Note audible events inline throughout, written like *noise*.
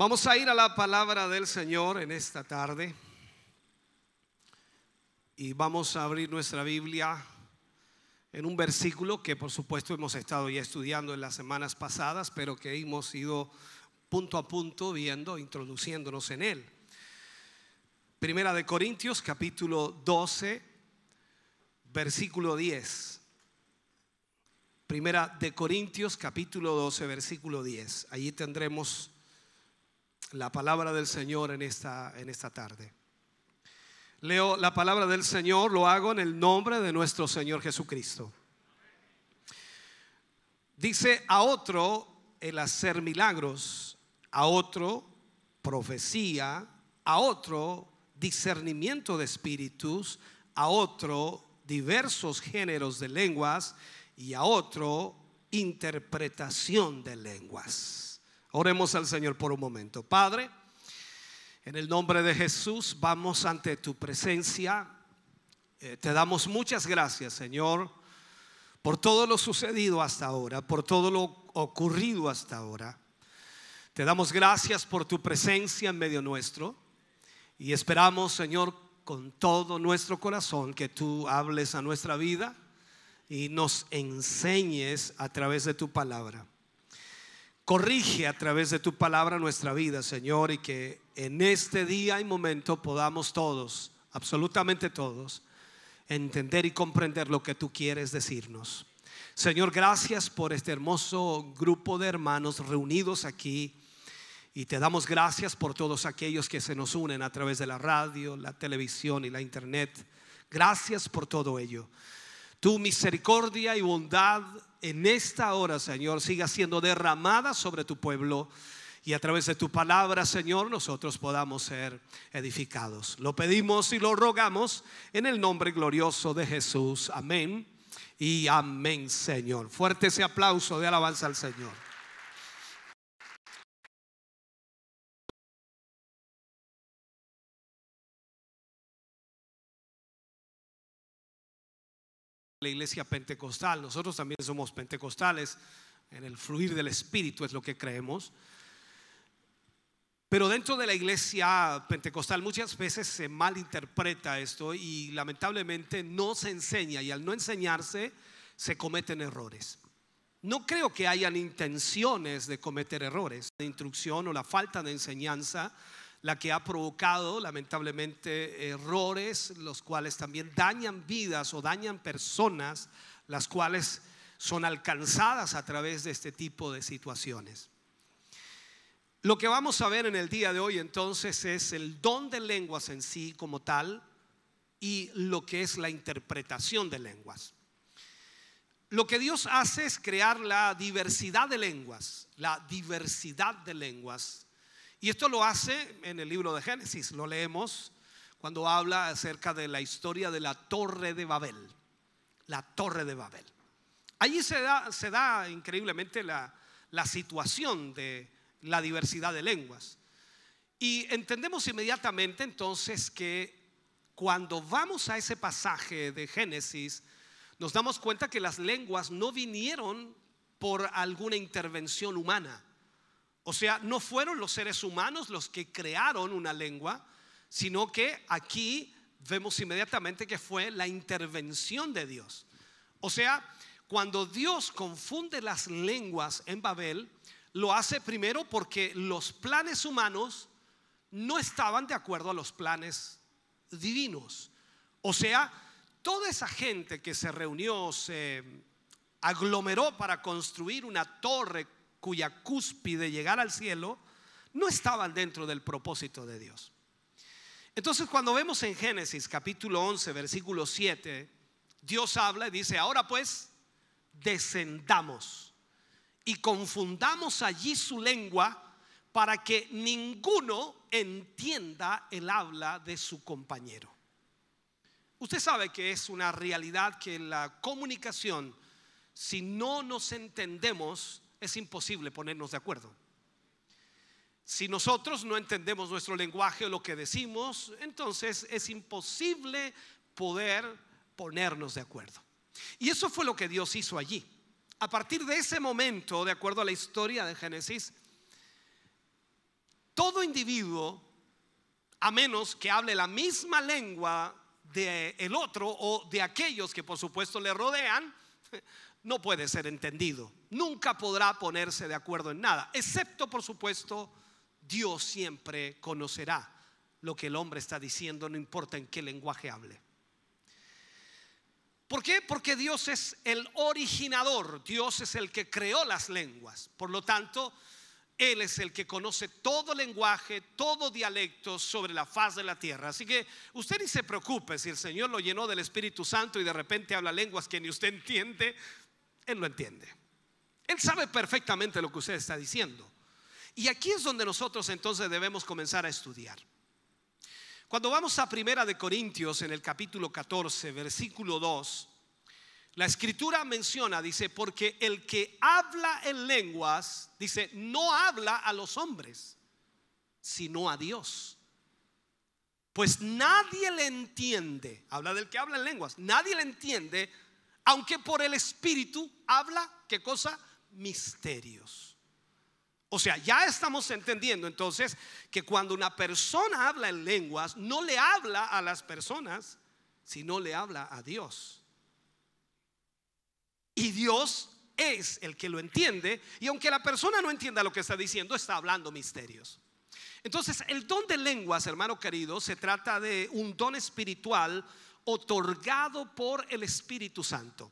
Vamos a ir a la palabra del Señor en esta tarde y vamos a abrir nuestra Biblia en un versículo que por supuesto hemos estado ya estudiando en las semanas pasadas, pero que hemos ido punto a punto viendo, introduciéndonos en él. Primera de Corintios capítulo 12, versículo 10. Primera de Corintios capítulo 12, versículo 10. Allí tendremos la palabra del Señor en esta, en esta tarde. Leo la palabra del Señor, lo hago en el nombre de nuestro Señor Jesucristo. Dice a otro el hacer milagros, a otro profecía, a otro discernimiento de espíritus, a otro diversos géneros de lenguas y a otro interpretación de lenguas. Oremos al Señor por un momento. Padre, en el nombre de Jesús vamos ante tu presencia. Eh, te damos muchas gracias, Señor, por todo lo sucedido hasta ahora, por todo lo ocurrido hasta ahora. Te damos gracias por tu presencia en medio nuestro y esperamos, Señor, con todo nuestro corazón que tú hables a nuestra vida y nos enseñes a través de tu palabra. Corrige a través de tu palabra nuestra vida, Señor, y que en este día y momento podamos todos, absolutamente todos, entender y comprender lo que tú quieres decirnos. Señor, gracias por este hermoso grupo de hermanos reunidos aquí. Y te damos gracias por todos aquellos que se nos unen a través de la radio, la televisión y la internet. Gracias por todo ello. Tu misericordia y bondad en esta hora, Señor, siga siendo derramada sobre tu pueblo y a través de tu palabra, Señor, nosotros podamos ser edificados. Lo pedimos y lo rogamos en el nombre glorioso de Jesús. Amén y amén, Señor. Fuerte ese aplauso de alabanza al Señor. La iglesia pentecostal. Nosotros también somos pentecostales, en el fluir del Espíritu es lo que creemos. Pero dentro de la iglesia pentecostal muchas veces se malinterpreta esto y lamentablemente no se enseña y al no enseñarse se cometen errores. No creo que hayan intenciones de cometer errores. La instrucción o la falta de enseñanza la que ha provocado lamentablemente errores, los cuales también dañan vidas o dañan personas, las cuales son alcanzadas a través de este tipo de situaciones. Lo que vamos a ver en el día de hoy entonces es el don de lenguas en sí como tal y lo que es la interpretación de lenguas. Lo que Dios hace es crear la diversidad de lenguas, la diversidad de lenguas y esto lo hace en el libro de Génesis, lo leemos cuando habla acerca de la historia de la torre de Babel, la torre de Babel. Allí se da, increíblemente la, la situación de la diversidad de lenguas. Y entendemos inmediatamente entonces que cuando vamos a ese pasaje de Génesis, nos damos cuenta que las lenguas no vinieron por alguna intervención humana o sea, no fueron los seres humanos los que crearon una lengua, sino que aquí vemos inmediatamente que fue la intervención de Dios. O sea, cuando Dios confunde las lenguas en Babel, lo hace primero porque los planes humanos no estaban de acuerdo a los planes divinos. O sea, toda esa gente que se reunió, se aglomeró para construir una torre cuya cúspide llegar al cielo, no estaban dentro del propósito de Dios. Entonces cuando vemos en Génesis capítulo 11, versículo 7, Dios habla y dice, ahora pues, descendamos y confundamos allí su lengua para que ninguno entienda el habla de su compañero. Usted sabe que es una realidad que la comunicación, si no nos entendemos, es imposible ponernos de acuerdo. Si nosotros no entendemos nuestro lenguaje o lo que decimos, entonces es imposible poder ponernos de acuerdo. Y eso fue lo que Dios hizo allí. A partir de ese momento, de acuerdo a la historia de Génesis, todo individuo, a menos que hable la misma lengua del el otro o de aquellos que por supuesto le rodean, no puede ser entendido. Nunca podrá ponerse de acuerdo en nada, excepto por supuesto Dios siempre conocerá lo que el hombre está diciendo, no importa en qué lenguaje hable. ¿Por qué? Porque Dios es el originador, Dios es el que creó las lenguas. Por lo tanto, Él es el que conoce todo lenguaje, todo dialecto sobre la faz de la tierra. Así que usted ni se preocupe si el Señor lo llenó del Espíritu Santo y de repente habla lenguas que ni usted entiende, Él lo entiende. Él sabe perfectamente lo que usted está diciendo. Y aquí es donde nosotros entonces debemos comenzar a estudiar. Cuando vamos a Primera de Corintios en el capítulo 14, versículo 2, la escritura menciona, dice, porque el que habla en lenguas, dice, no habla a los hombres, sino a Dios. Pues nadie le entiende, habla del que habla en lenguas, nadie le entiende, aunque por el Espíritu habla, ¿qué cosa? Misterios. O sea, ya estamos entendiendo entonces que cuando una persona habla en lenguas, no le habla a las personas, sino le habla a Dios. Y Dios es el que lo entiende, y aunque la persona no entienda lo que está diciendo, está hablando misterios. Entonces, el don de lenguas, hermano querido, se trata de un don espiritual otorgado por el Espíritu Santo.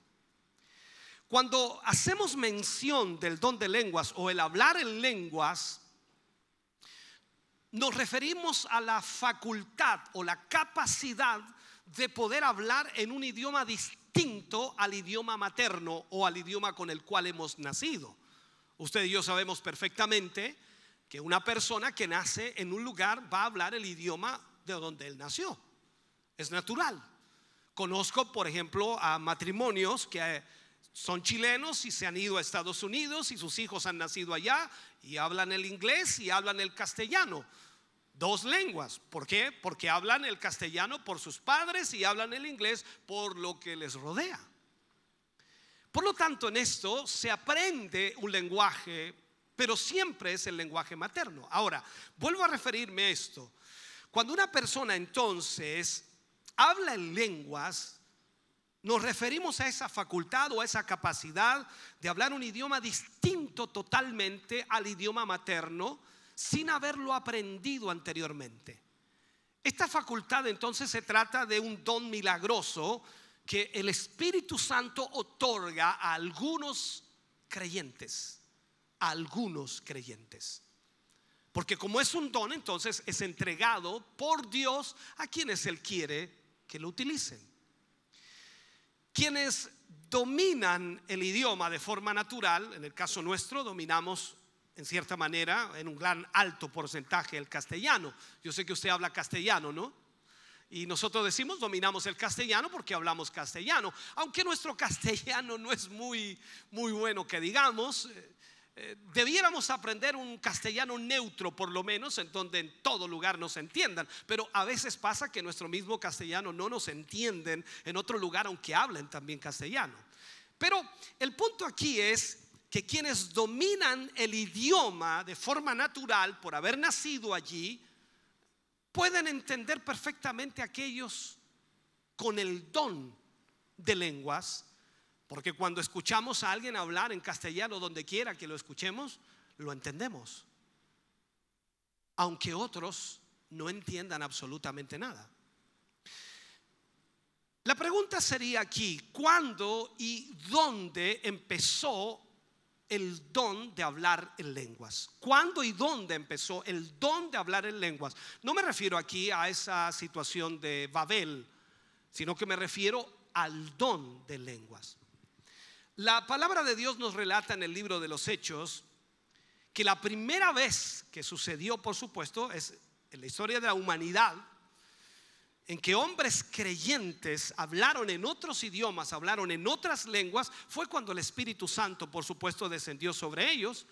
Cuando hacemos mención del don de lenguas o el hablar en lenguas, nos referimos a la facultad o la capacidad de poder hablar en un idioma distinto al idioma materno o al idioma con el cual hemos nacido. Usted y yo sabemos perfectamente que una persona que nace en un lugar va a hablar el idioma de donde él nació. Es natural. Conozco, por ejemplo, a matrimonios que son chilenos y se han ido a Estados Unidos y sus hijos han nacido allá y hablan el inglés y hablan el castellano. Dos lenguas. ¿Por qué? Porque hablan el castellano por sus padres y hablan el inglés por lo que les rodea. Por lo tanto, en esto se aprende un lenguaje, pero siempre es el lenguaje materno. Ahora, vuelvo a referirme a esto. Cuando una persona entonces habla en lenguas, nos referimos a esa facultad o a esa capacidad de hablar un idioma distinto totalmente al idioma materno sin haberlo aprendido anteriormente. Esta facultad entonces se trata de un don milagroso que el Espíritu Santo otorga a algunos creyentes, a algunos creyentes. Porque como es un don, entonces es entregado por Dios a quienes Él quiere que lo utilicen. Quienes dominan el idioma de forma natural, en el caso nuestro dominamos en cierta manera, en un gran alto porcentaje el castellano. Yo sé que usted habla castellano, ¿no? Y nosotros decimos dominamos el castellano porque hablamos castellano, aunque nuestro castellano no es muy muy bueno que digamos, eh, eh, debiéramos aprender un castellano neutro por lo menos, en donde en todo lugar nos entiendan. Pero a veces pasa que nuestro mismo castellano no nos entienden en otro lugar, aunque hablen también castellano. Pero el punto aquí es que quienes dominan el idioma de forma natural por haber nacido allí, pueden entender perfectamente aquellos con el don de lenguas porque cuando escuchamos a alguien hablar en castellano donde quiera que lo escuchemos, lo entendemos. Aunque otros no entiendan absolutamente nada. La pregunta sería aquí, ¿cuándo y dónde empezó el don de hablar en lenguas? ¿Cuándo y dónde empezó el don de hablar en lenguas? No me refiero aquí a esa situación de Babel, sino que me refiero al don de lenguas. La palabra de Dios nos relata en el libro de los Hechos que la primera vez que sucedió, por supuesto, es en la historia de la humanidad, en que hombres creyentes hablaron en otros idiomas, hablaron en otras lenguas, fue cuando el Espíritu Santo, por supuesto, descendió sobre ellos.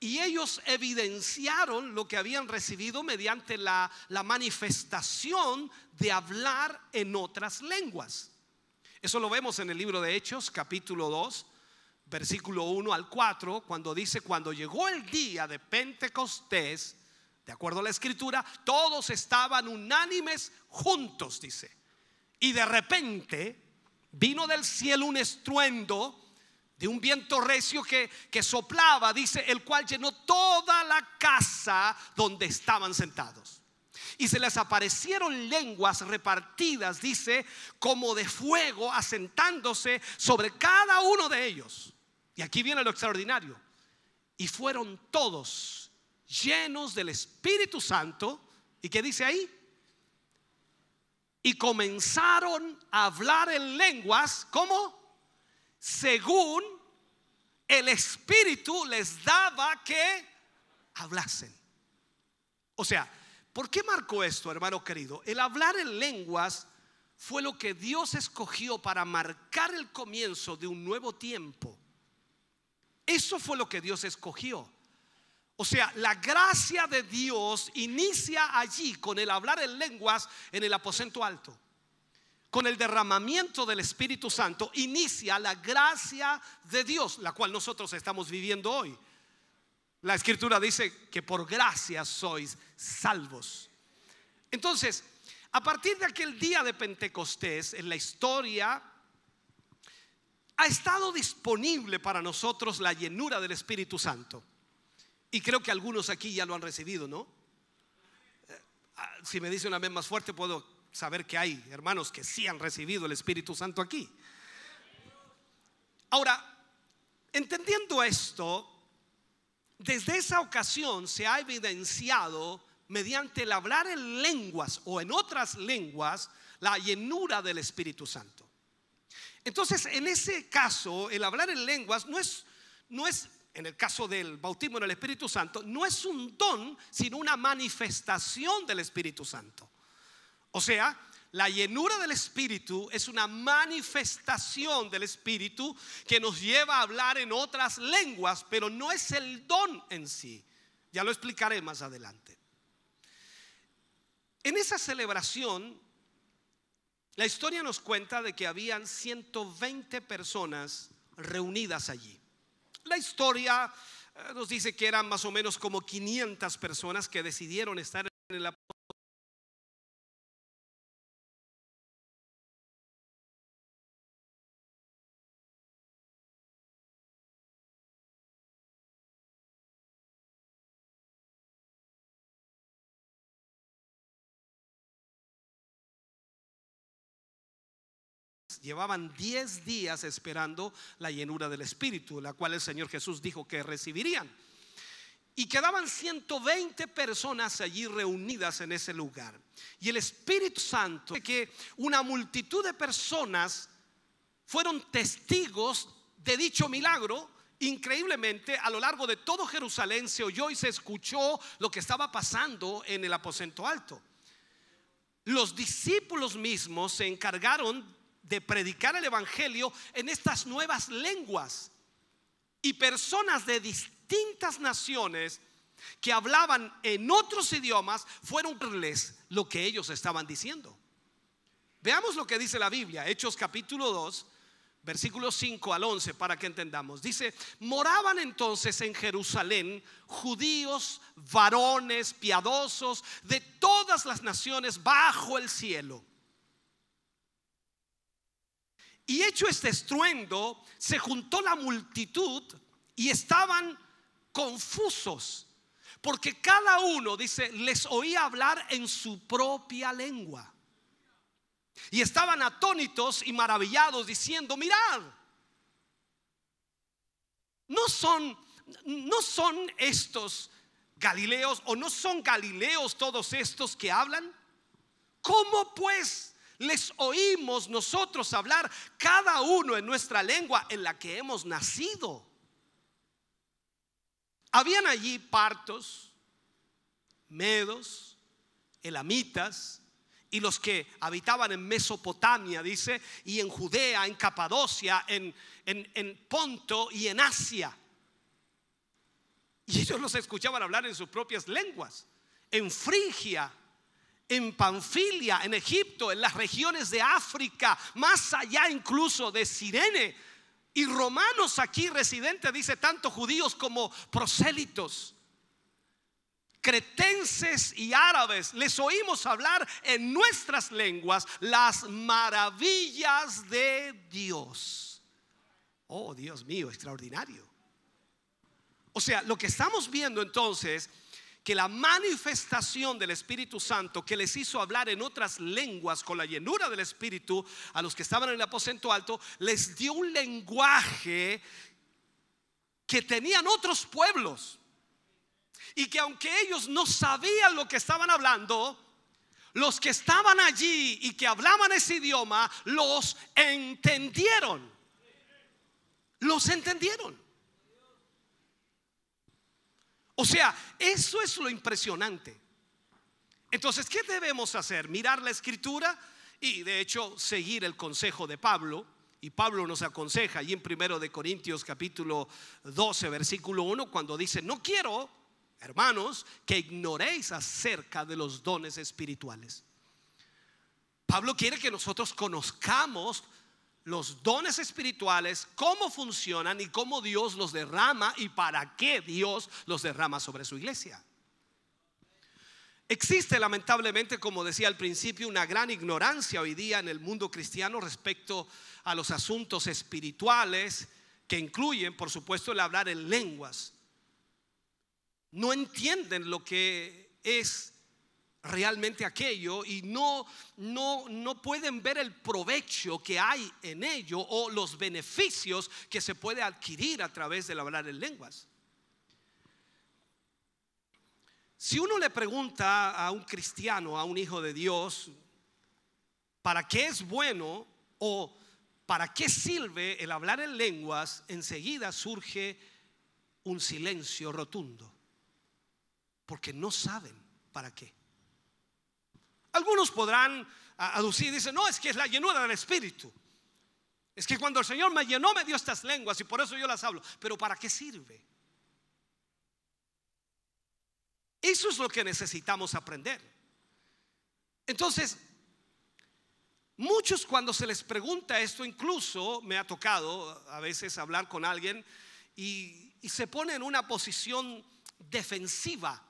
Y ellos evidenciaron lo que habían recibido mediante la, la manifestación de hablar en otras lenguas. Eso lo vemos en el libro de Hechos, capítulo 2, versículo 1 al 4, cuando dice, cuando llegó el día de Pentecostés, de acuerdo a la escritura, todos estaban unánimes juntos, dice. Y de repente vino del cielo un estruendo de un viento recio que, que soplaba, dice, el cual llenó toda la casa donde estaban sentados. Y se les aparecieron lenguas repartidas, dice, como de fuego, asentándose sobre cada uno de ellos. Y aquí viene lo extraordinario. Y fueron todos llenos del Espíritu Santo. ¿Y qué dice ahí? Y comenzaron a hablar en lenguas, ¿cómo? Según el Espíritu les daba que hablasen. O sea, ¿por qué marcó esto, hermano querido? El hablar en lenguas fue lo que Dios escogió para marcar el comienzo de un nuevo tiempo. Eso fue lo que Dios escogió. O sea, la gracia de Dios inicia allí con el hablar en lenguas en el aposento alto. Con el derramamiento del Espíritu Santo inicia la gracia de Dios, la cual nosotros estamos viviendo hoy. La escritura dice que por gracia sois salvos. Entonces, a partir de aquel día de Pentecostés, en la historia, ha estado disponible para nosotros la llenura del Espíritu Santo. Y creo que algunos aquí ya lo han recibido, ¿no? Eh, ah, si me dice una vez más fuerte, puedo saber que hay hermanos que sí han recibido el Espíritu Santo aquí. Ahora, entendiendo esto, desde esa ocasión se ha evidenciado mediante el hablar en lenguas o en otras lenguas la llenura del Espíritu Santo. Entonces, en ese caso, el hablar en lenguas no es, no es en el caso del bautismo en el Espíritu Santo, no es un don, sino una manifestación del Espíritu Santo. O sea, la llenura del Espíritu es una manifestación del Espíritu que nos lleva a hablar en otras lenguas, pero no es el don en sí. Ya lo explicaré más adelante. En esa celebración, la historia nos cuenta de que habían 120 personas reunidas allí. La historia eh, nos dice que eran más o menos como 500 personas que decidieron estar en el llevaban 10 días esperando la llenura del Espíritu, la cual el Señor Jesús dijo que recibirían. Y quedaban 120 personas allí reunidas en ese lugar. Y el Espíritu Santo, que una multitud de personas fueron testigos de dicho milagro, increíblemente a lo largo de todo Jerusalén se oyó y se escuchó lo que estaba pasando en el aposento alto. Los discípulos mismos se encargaron de predicar el Evangelio en estas nuevas lenguas. Y personas de distintas naciones que hablaban en otros idiomas fueron lo que ellos estaban diciendo. Veamos lo que dice la Biblia, Hechos capítulo 2, versículos 5 al 11, para que entendamos. Dice, moraban entonces en Jerusalén judíos, varones, piadosos, de todas las naciones bajo el cielo. Y hecho este estruendo, se juntó la multitud y estaban confusos, porque cada uno, dice, les oía hablar en su propia lengua. Y estaban atónitos y maravillados diciendo, mirad, no son, no son estos galileos o no son galileos todos estos que hablan. ¿Cómo pues les oímos nosotros hablar cada uno en nuestra lengua en la que hemos nacido. Habían allí partos, medos, elamitas, y los que habitaban en Mesopotamia, dice, y en Judea, en Capadocia, en, en, Ponto y en Asia. Y ellos los escuchaban hablar en sus propias lenguas, en Frigia, en Panfilia, en Egipto, en las regiones de África, más allá incluso de Sirene. Y romanos aquí residentes, dice tanto judíos como prosélitos cretenses y árabes, les oímos hablar en nuestras lenguas las maravillas de Dios. Oh, Dios mío, extraordinario. O sea, lo que estamos viendo entonces, que la manifestación del Espíritu Santo que les hizo hablar en otras lenguas con la llenura del Espíritu a los que estaban en el aposento alto, les dio un lenguaje que tenían otros pueblos y que aunque ellos no sabían lo que estaban hablando, los que estaban allí y que hablaban ese idioma los entendieron. Los entendieron. O sea, eso es lo impresionante. Entonces, ¿qué debemos hacer? Mirar la escritura y de hecho seguir el consejo de Pablo. Y Pablo nos aconseja allí en primero de Corintios capítulo 12 versículo 1 cuando dice, "No quiero hermanos, que ignoréis acerca de los dones espirituales. Pablo quiere que nosotros conozcamos los dones espirituales, cómo funcionan y cómo Dios los derrama y para qué Dios los derrama sobre su iglesia. Existe lamentablemente, como decía al principio, una gran ignorancia hoy día en el mundo cristiano respecto a los asuntos espirituales que incluyen, por supuesto, el hablar en lenguas no entienden lo que es realmente aquello y no, no, no pueden ver el provecho que hay en ello o los beneficios que se puede adquirir a través del hablar en lenguas. Si uno le pregunta a un cristiano, a un hijo de Dios, ¿para qué es bueno o para qué sirve el hablar en lenguas? Enseguida surge un silencio rotundo porque no saben para qué. Algunos podrán aducir, dicen, no, es que es la llenura del Espíritu. Es que cuando el Señor me llenó me dio estas lenguas y por eso yo las hablo. Pero ¿para qué sirve? Eso es lo que necesitamos aprender. Entonces, muchos cuando se les pregunta esto, incluso me ha tocado a veces hablar con alguien y, y se pone en una posición defensiva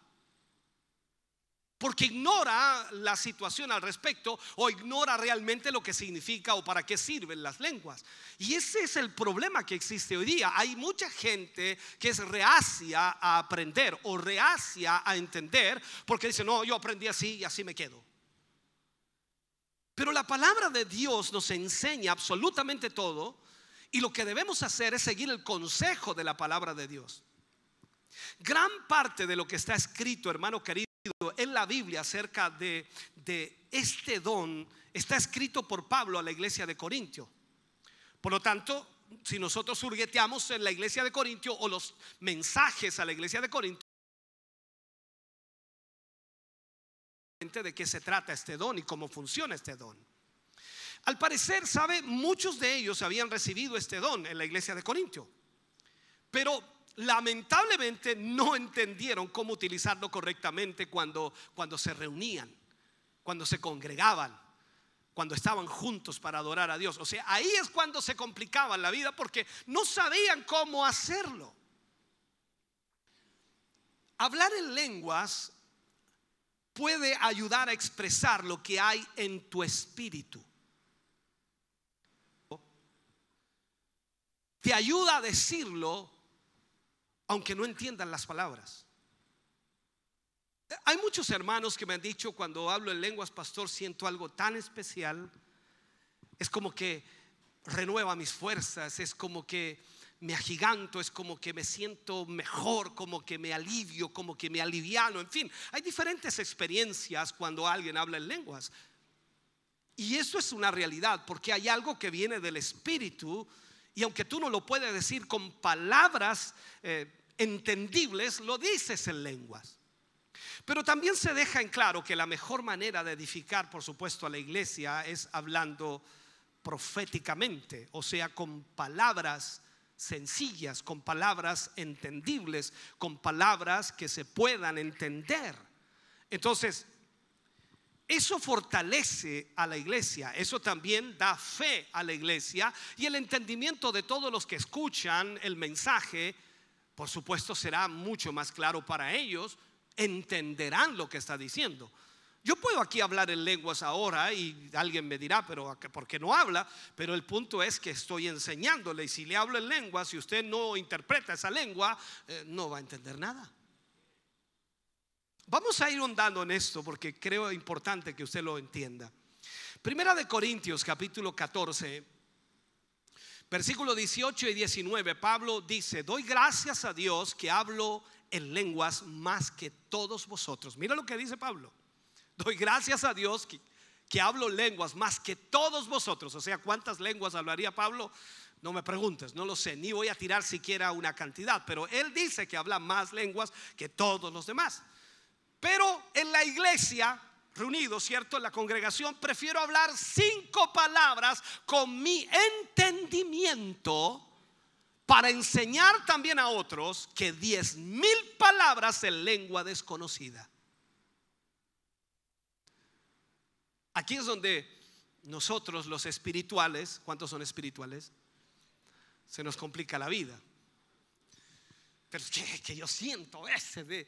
porque ignora la situación al respecto o ignora realmente lo que significa o para qué sirven las lenguas. Y ese es el problema que existe hoy día. Hay mucha gente que es reacia a aprender o reacia a entender porque dice, no, yo aprendí así y así me quedo. Pero la palabra de Dios nos enseña absolutamente todo y lo que debemos hacer es seguir el consejo de la palabra de Dios. Gran parte de lo que está escrito, hermano querido, en la Biblia acerca de, este don está escrito por Pablo a la iglesia de Corintio. Por lo tanto, si nosotros surgueteamos en la iglesia de Corintio o los mensajes a la iglesia de Corintio, de qué se trata este don y cómo funciona este don. Al parecer, sabe, muchos de ellos habían recibido este don en la iglesia de Corintio, pero lamentablemente no entendieron cómo utilizarlo correctamente cuando, cuando se reunían, cuando se congregaban, cuando estaban juntos para adorar a Dios. O sea, ahí es cuando se complicaba la vida porque no sabían cómo hacerlo. Hablar en lenguas puede ayudar a expresar lo que hay en tu espíritu. Te ayuda a decirlo aunque no entiendan las palabras. Hay muchos hermanos que me han dicho cuando hablo en lenguas, pastor, siento algo tan especial. Es como que renueva mis fuerzas, es como que me agiganto, es como que me siento mejor, como que me alivio, como que me aliviano, en fin, hay diferentes experiencias cuando alguien habla en lenguas. Y eso es una realidad, porque hay algo que viene del Espíritu y aunque tú no lo puedes decir con palabras, eh, entendibles, lo dices en lenguas. Pero también se deja en claro que la mejor manera de edificar, por supuesto, a la iglesia es hablando proféticamente, o sea, con palabras sencillas, con palabras entendibles, con palabras que se puedan entender. Entonces, eso fortalece a la iglesia, eso también da fe a la iglesia y el entendimiento de todos los que escuchan el mensaje, por supuesto, será mucho más claro para ellos, entenderán lo que está diciendo. Yo puedo aquí hablar en lenguas ahora y alguien me dirá, pero ¿por qué no habla? Pero el punto es que estoy enseñándole y si le hablo en lenguas, si usted no interpreta esa lengua, eh, no va a entender nada. Vamos a ir ondando en esto porque creo importante que usted lo entienda. Primera de Corintios capítulo 14, versículo 18 y 19, Pablo dice, doy gracias a Dios que hablo en lenguas más que todos vosotros. Mira lo que dice Pablo. *laughs* Doy gracias a Dios que, que hablo lenguas más que todos vosotros. O sea, ¿cuántas lenguas hablaría Pablo? No me preguntes, no lo sé, ni voy a tirar siquiera una cantidad, pero él dice que habla más lenguas que todos los demás. Pero en la iglesia, reunido, ¿cierto? En la congregación, prefiero hablar cinco palabras con mi entendimiento para enseñar también a otros que diez mil palabras en lengua desconocida. Aquí es donde nosotros los espirituales, ¿cuántos son espirituales? Se nos complica la vida. Pero que, que yo siento ese de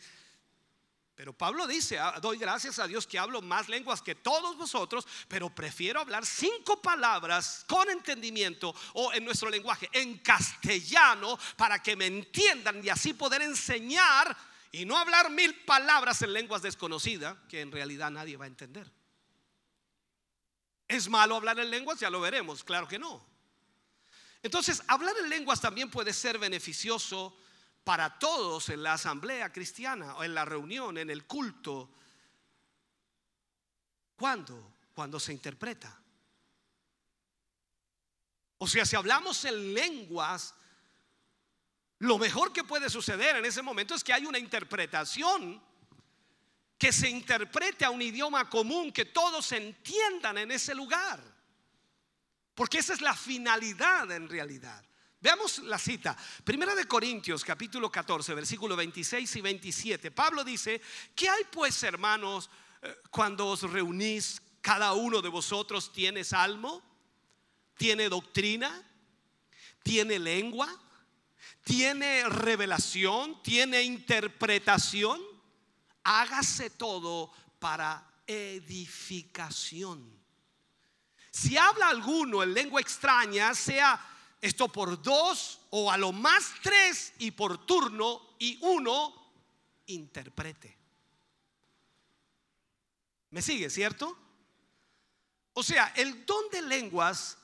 pero Pablo dice, ah, doy gracias a Dios que hablo más lenguas que todos vosotros, pero prefiero hablar cinco palabras con entendimiento o en nuestro lenguaje, en castellano, para que me entiendan y así poder enseñar y no hablar mil palabras en lenguas desconocidas que en realidad nadie va a entender. ¿Es malo hablar en lenguas? Ya lo veremos, claro que no. Entonces, hablar en lenguas también puede ser beneficioso para todos en la asamblea cristiana o en la reunión, en el culto. ¿Cuándo? Cuando se interpreta. O sea, si hablamos en lenguas, lo mejor que puede suceder en ese momento es que hay una interpretación que se interprete a un idioma común, que todos entiendan en ese lugar. Porque esa es la finalidad en realidad. Veamos la cita. Primera de Corintios capítulo 14, versículo 26 y 27. Pablo dice, ¿qué hay pues hermanos eh, cuando os reunís? Cada uno de vosotros tiene salmo, tiene doctrina, tiene lengua, tiene revelación, tiene interpretación. Hágase todo para edificación. Si habla alguno en lengua extraña, sea esto por dos o a lo más tres y por turno y uno interprete. ¿Me sigue, cierto? O sea, el don de lenguas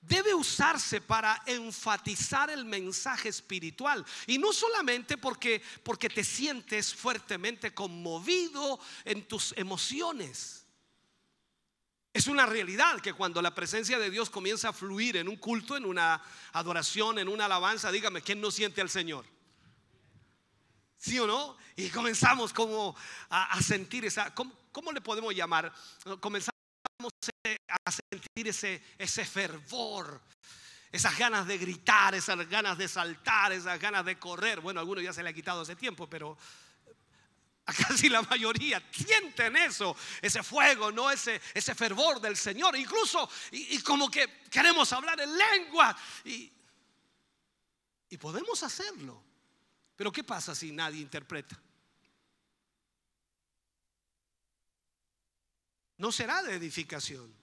debe usarse para enfatizar el mensaje espiritual y no solamente porque porque te sientes fuertemente conmovido en tus emociones. Es una realidad que cuando la presencia de Dios comienza a fluir en un culto, en una adoración, en una alabanza, dígame, ¿quién no siente al Señor? ¿Sí o no? Y comenzamos como a, sentir esa, ¿cómo, le podemos llamar? Comenzamos a sentir ese, ese fervor, esas ganas de gritar, esas ganas de saltar, esas ganas de correr. Bueno, a algunos ya se le ha quitado ese tiempo, pero casi la mayoría sienten eso, ese fuego, no ese, ese fervor del Señor. Incluso, y, como que queremos hablar en lengua. Y, y podemos hacerlo. Pero ¿qué pasa si nadie interpreta? No será de edificación.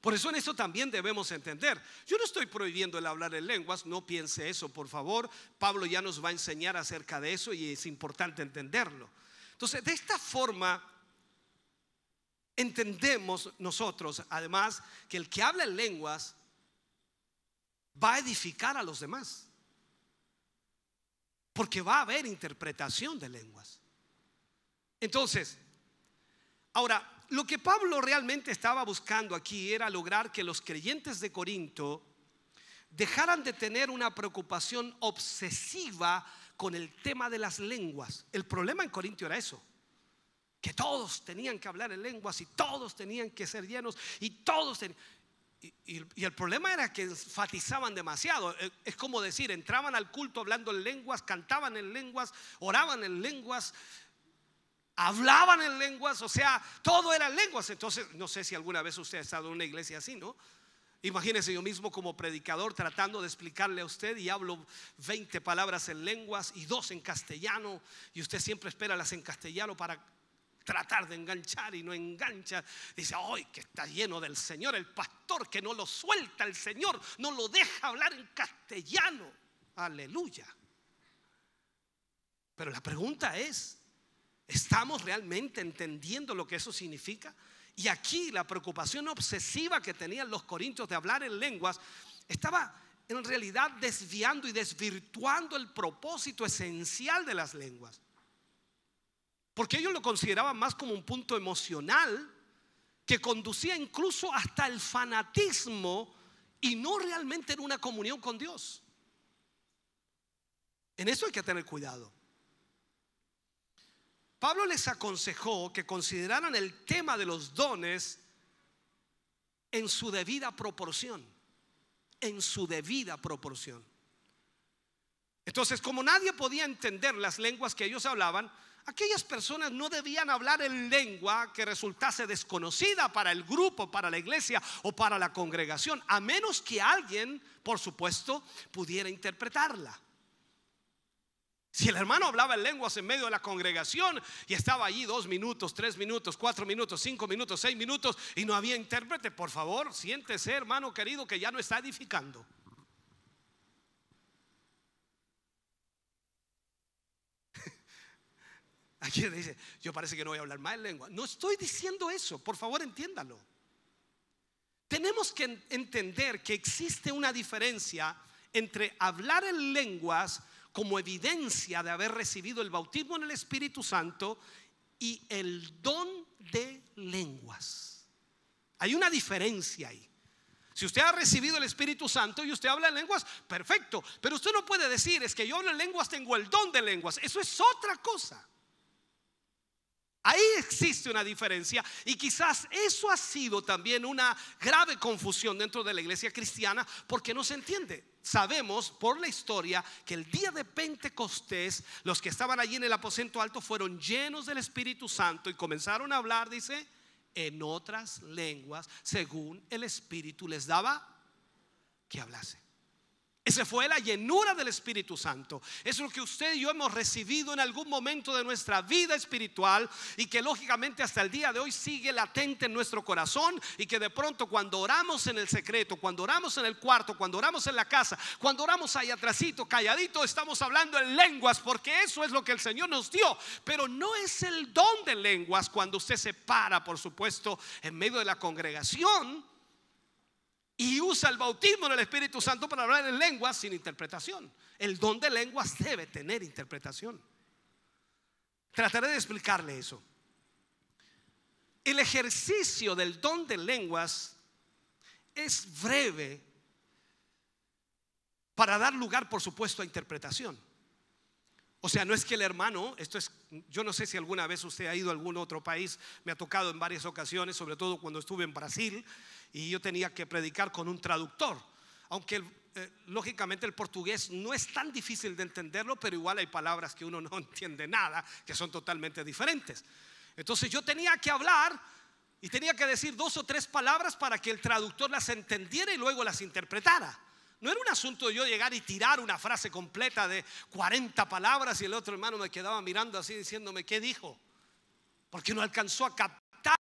Por eso en eso también debemos entender. Yo no estoy prohibiendo el hablar en lenguas, no piense eso, por favor. Pablo ya nos va a enseñar acerca de eso y es importante entenderlo. Entonces, de esta forma entendemos nosotros, además, que el que habla en lenguas va a edificar a los demás. Porque va a haber interpretación de lenguas. Entonces, ahora, lo que Pablo realmente estaba buscando aquí era lograr que los creyentes de Corinto dejaran de tener una preocupación obsesiva con el tema de las lenguas. El problema en Corintio era eso, que todos tenían que hablar en lenguas y todos tenían que ser llenos y todos tenían... Y, el problema era que enfatizaban demasiado. Eh, es como decir, entraban al culto hablando en lenguas, cantaban en lenguas, oraban en lenguas, hablaban en lenguas, o sea, todo era en lenguas. Entonces, no sé si alguna vez usted ha estado en una iglesia así, ¿no? Imagínese yo mismo como predicador tratando de explicarle a usted y hablo 20 palabras en lenguas y dos en castellano y usted siempre espera las en castellano para tratar de enganchar y no engancha. Dice, hoy que está lleno del Señor, el pastor que no lo suelta, el Señor no lo deja hablar en castellano. Aleluya. Pero la pregunta es, ¿estamos realmente entendiendo lo que eso significa? Y aquí la preocupación obsesiva que tenían los corintios de hablar en lenguas estaba en realidad desviando y desvirtuando el propósito esencial de las lenguas. Porque ellos lo consideraban más como un punto emocional que conducía incluso hasta el fanatismo y no realmente en una comunión con Dios. En eso hay que tener cuidado. Pablo les aconsejó que consideraran el tema de los dones en su debida proporción, en su debida proporción. Entonces, como nadie podía entender las lenguas que ellos hablaban, aquellas personas no debían hablar en lengua que resultase desconocida para el grupo, para la iglesia o para la congregación, a menos que alguien, por supuesto, pudiera interpretarla. Si el hermano hablaba en lenguas en medio de la congregación y estaba allí dos minutos, tres minutos, cuatro minutos, cinco minutos, seis minutos y no había intérprete, por favor, siéntese, hermano querido, que ya no está edificando. *laughs* Aquí dice, yo parece que no voy a hablar más en lengua. No estoy diciendo eso, por favor entiéndalo. Tenemos que entender que existe una diferencia entre hablar en lenguas como evidencia de haber recibido el bautismo en el Espíritu Santo y el don de lenguas. Hay una diferencia ahí. Si usted ha recibido el Espíritu Santo y usted habla en lenguas, perfecto. Pero usted no puede decir, es que yo hablo en lenguas, tengo el don de lenguas. Eso es otra cosa. Ahí existe una diferencia y quizás eso ha sido también una grave confusión dentro de la iglesia cristiana porque no se entiende. Sabemos por la historia que el día de Pentecostés los que estaban allí en el aposento alto fueron llenos del Espíritu Santo y comenzaron a hablar, dice, en otras lenguas según el Espíritu les daba que hablase. Esa fue la llenura del Espíritu Santo. Es lo que usted y yo hemos recibido en algún momento de nuestra vida espiritual y que lógicamente hasta el día de hoy sigue latente en nuestro corazón y que de pronto cuando oramos en el secreto, cuando oramos en el cuarto, cuando oramos en la casa, cuando oramos ahí atrásito, calladito, estamos hablando en lenguas porque eso es lo que el Señor nos dio. Pero no es el don de lenguas cuando usted se para, por supuesto, en medio de la congregación y usa el bautismo del Espíritu Santo para hablar en lenguas sin interpretación. El don de lenguas debe tener interpretación. Trataré de explicarle eso. El ejercicio del don de lenguas es breve para dar lugar, por supuesto, a interpretación. O sea, no es que el hermano, esto es, yo no sé si alguna vez usted ha ido a algún otro país, me ha tocado en varias ocasiones, sobre todo cuando estuve en Brasil, y yo tenía que predicar con un traductor. Aunque eh, lógicamente el portugués no es tan difícil de entenderlo, pero igual hay palabras que uno no *laughs* entiende nada, que son totalmente diferentes. Entonces yo tenía que hablar y tenía que decir dos o tres palabras para que el traductor las entendiera y luego las interpretara. No era un asunto de yo llegar y tirar una frase completa de 40 palabras y el otro hermano me quedaba mirando así diciéndome, ¿qué dijo? Porque no alcanzó a captar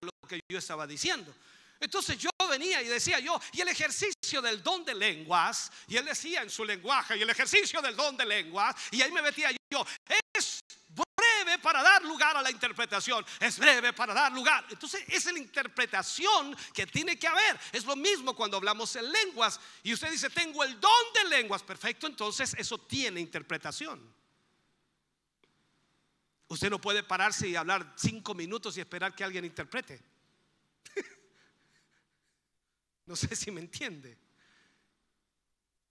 lo que yo estaba diciendo. Entonces yo venía y decía yo, y el ejercicio del don de lenguas, y él decía en su lenguaje, y el ejercicio del don de lenguas, y ahí me metía yo, es breve para dar lugar a la interpretación, es breve para dar lugar. Entonces es la interpretación que tiene que haber. Es lo mismo cuando hablamos en lenguas, y usted dice, tengo el don de lenguas, perfecto, entonces eso tiene interpretación. Usted no puede pararse y hablar cinco minutos y esperar que alguien interprete. No sé si me entiende.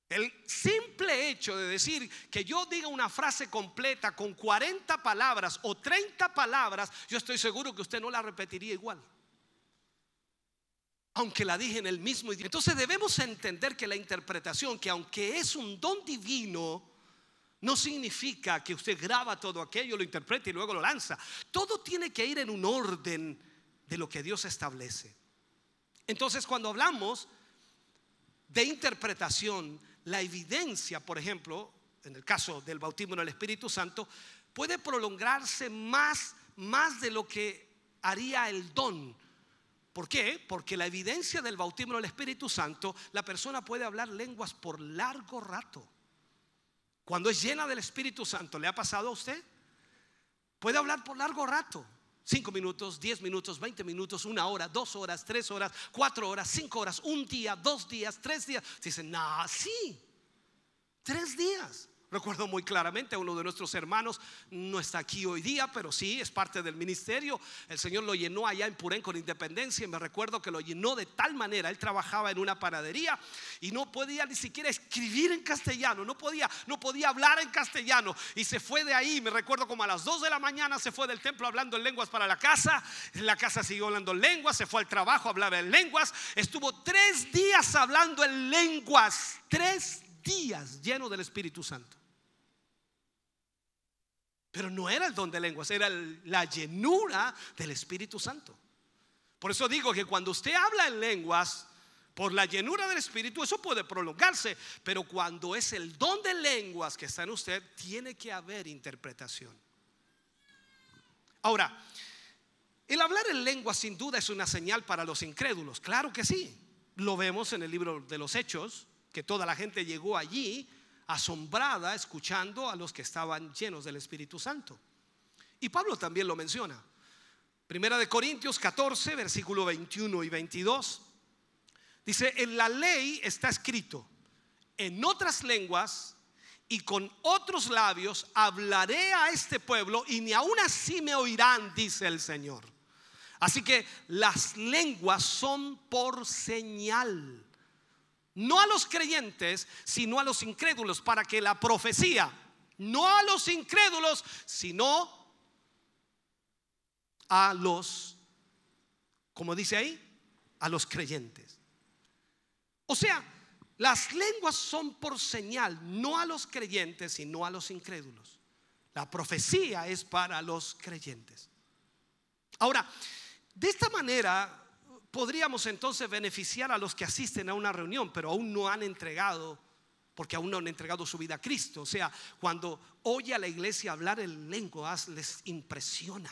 El simple hecho de decir que yo diga una frase completa con 40 palabras o 30 palabras, yo estoy seguro que usted no la repetiría igual. Aunque la dije en el mismo idioma. Entonces debemos entender que la interpretación, que aunque es un don divino, no significa que usted graba todo aquello, lo interpreta y luego lo lanza. Todo tiene que ir en un orden de lo que Dios establece. Entonces cuando hablamos de interpretación, la evidencia, por ejemplo, en el caso del bautismo en el Espíritu Santo, puede prolongarse más, más de lo que haría el don. ¿Por qué? Porque la evidencia del bautismo en el Espíritu Santo, la persona puede hablar lenguas por largo rato. Cuando es llena del Espíritu Santo, ¿le ha pasado a usted? Puede hablar por largo rato. Cinco minutos, diez minutos, veinte minutos, una hora, dos horas, tres horas, cuatro horas, cinco horas, un día, dos días, tres días. Dicen, no, sí, tres días. Recuerdo muy claramente a uno de nuestros hermanos, no está aquí hoy día, pero sí es parte del ministerio. El Señor lo llenó allá en Purén con independencia y me recuerdo que lo llenó de tal manera. Él trabajaba en una panadería y no podía ni siquiera escribir en castellano, no podía, no podía hablar en castellano. Y se fue de ahí, me recuerdo como a las 2 de la mañana se fue del templo hablando en lenguas para la casa. En la casa siguió hablando en lenguas, se fue al trabajo, hablaba en lenguas. Estuvo tres días hablando en lenguas, tres días lleno del Espíritu Santo. Pero no era el don de lenguas, era la llenura del Espíritu Santo. Por eso digo que cuando usted habla en lenguas, por la llenura del Espíritu, eso puede prolongarse. Pero cuando es el don de lenguas que está en usted, tiene que haber interpretación. Ahora, el hablar en lenguas sin duda es una señal para los incrédulos. Claro que sí. Lo vemos en el libro de los Hechos, que toda la gente llegó allí asombrada escuchando a los que estaban llenos del Espíritu Santo. Y Pablo también lo menciona. Primera de Corintios 14, versículo 21 y 22. Dice, en la ley está escrito, en otras lenguas y con otros labios hablaré a este pueblo y ni aún así me oirán, dice el Señor. Así que las lenguas son por señal no a los creyentes, sino a los incrédulos, para que la profecía, no a los incrédulos, sino a los, como dice ahí, a los creyentes. O sea, las lenguas son por señal, no a los creyentes, sino a los incrédulos. La profecía es para los creyentes. Ahora, de esta manera podríamos entonces beneficiar a los que asisten a una reunión, pero aún no han entregado, porque aún no han entregado su vida a Cristo. O sea, cuando oye a la iglesia hablar en lenguas, les impresiona.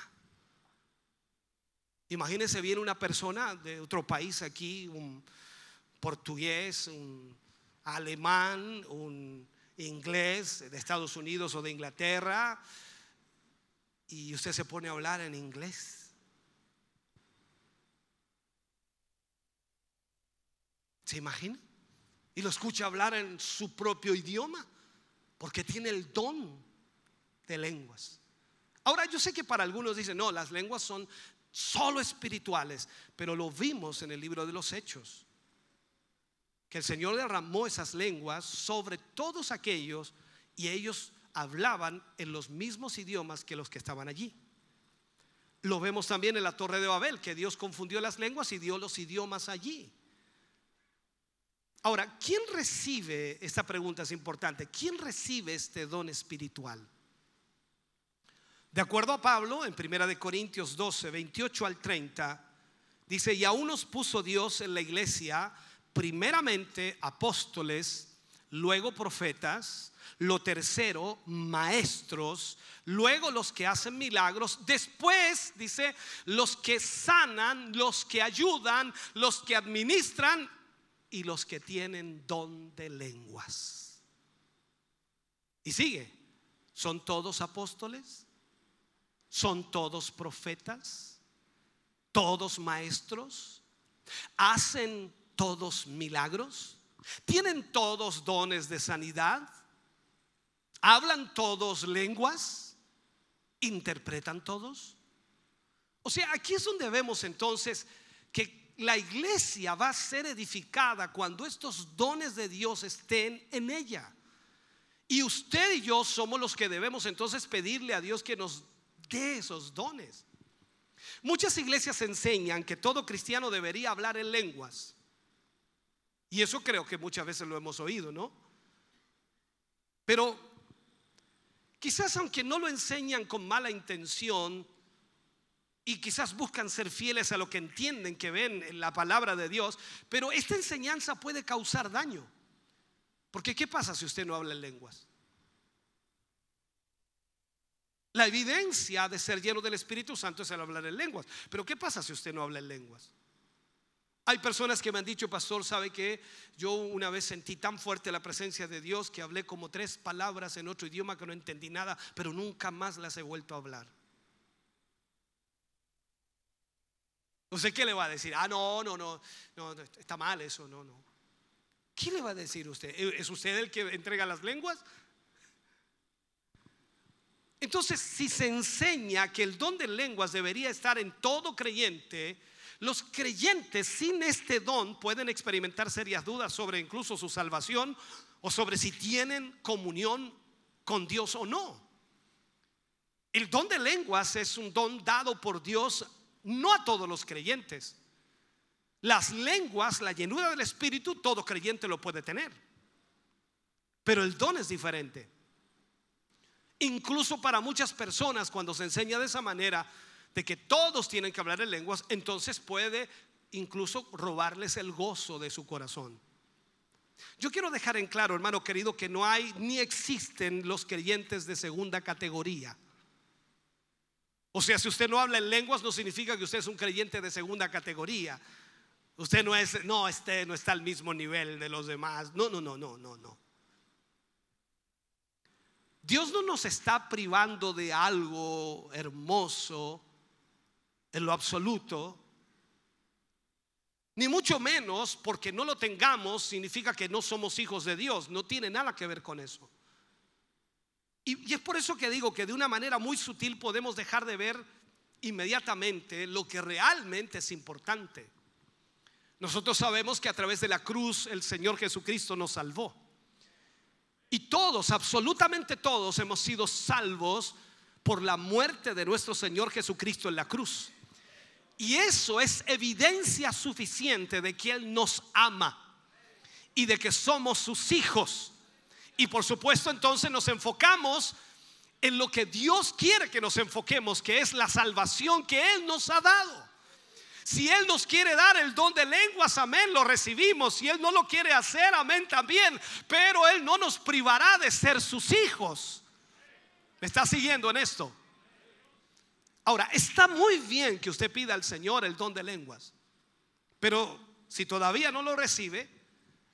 Imagínense bien una persona de otro país aquí, un portugués, un alemán, un inglés de Estados Unidos o de Inglaterra, y usted se pone a hablar en inglés. ¿Se imagina? Y lo escucha hablar en su propio idioma, porque tiene el don de lenguas. Ahora yo sé que para algunos dicen, no, las lenguas son solo espirituales, pero lo vimos en el libro de los Hechos, que el Señor derramó esas lenguas sobre todos aquellos y ellos hablaban en los mismos idiomas que los que estaban allí. Lo vemos también en la Torre de Babel, que Dios confundió las lenguas y dio los idiomas allí. Ahora, ¿quién recibe, esta pregunta es importante, ¿quién recibe este don espiritual? De acuerdo a Pablo, en 1 Corintios 12, 28 al 30, dice, y aún nos puso Dios en la iglesia, primeramente apóstoles, luego profetas, lo tercero, maestros, luego los que hacen milagros, después, dice, los que sanan, los que ayudan, los que administran y los que tienen don de lenguas. Y sigue, ¿son todos apóstoles? ¿Son todos profetas? ¿Todos maestros? ¿Hacen todos milagros? ¿Tienen todos dones de sanidad? ¿Hablan todos lenguas? ¿Interpretan todos? O sea, aquí es donde vemos entonces que la iglesia va a ser edificada cuando estos dones de Dios estén en ella. Y usted y yo somos los que debemos entonces pedirle a Dios que nos dé esos dones. Muchas iglesias enseñan que todo cristiano debería hablar en lenguas. Y eso creo que muchas veces lo hemos oído, ¿no? Pero quizás aunque no lo enseñan con mala intención y quizás buscan ser fieles a lo que entienden, que ven en la palabra de Dios, pero esta enseñanza puede causar daño. Porque ¿qué pasa si usted no habla en lenguas? La evidencia de ser lleno del Espíritu Santo es el hablar en lenguas. Pero ¿qué pasa si usted no habla en lenguas? Hay personas que me han dicho, pastor, sabe que yo una vez sentí tan fuerte la presencia de Dios que hablé como tres palabras en otro idioma que no entendí nada, pero nunca más las he vuelto a hablar. ¿Usted qué le va a decir? Ah, no, no, no, no, está mal eso, no, no. ¿Qué le va a decir usted? ¿Es usted el que entrega las lenguas? Entonces, si se enseña que el don de lenguas debería estar en todo creyente, los creyentes sin este don pueden experimentar serias dudas sobre incluso su salvación o sobre si tienen comunión con Dios o no. El don de lenguas es un don dado por Dios no a todos los creyentes. Las lenguas, la llenura del Espíritu, todo creyente lo puede tener. Pero el don es diferente. Incluso para muchas personas, cuando se enseña de esa manera, de que todos tienen que hablar en lenguas, entonces puede incluso robarles el gozo de su corazón. Yo quiero dejar en claro, hermano querido, que no hay ni existen los creyentes de segunda categoría. O sea, si usted no habla en lenguas, no significa que usted es un creyente de segunda categoría. Usted no es, no, este no está al mismo nivel de los demás. No, no, no, no, no, no. Dios no nos está privando de algo hermoso en lo absoluto, ni mucho menos porque no lo tengamos significa que no somos hijos de Dios, no tiene nada que ver con eso. Y, es por eso que digo que de una manera muy sutil podemos dejar de ver inmediatamente lo que realmente es importante. Nosotros sabemos que a través de la cruz el Señor Jesucristo nos salvó. Y todos, absolutamente todos, hemos sido salvos por la muerte de nuestro Señor Jesucristo en la cruz. Y eso es evidencia suficiente de que Él nos ama y de que somos sus hijos. Y por supuesto entonces nos enfocamos en lo que Dios quiere que nos enfoquemos, que es la salvación que Él nos ha dado. Si Él nos quiere dar el don de lenguas, amén, lo recibimos. Si Él no lo quiere hacer, amén también. Pero Él no nos privará de ser sus hijos. ¿Me está siguiendo en esto? Ahora, está muy bien que usted pida al Señor el don de lenguas, pero si todavía no lo recibe,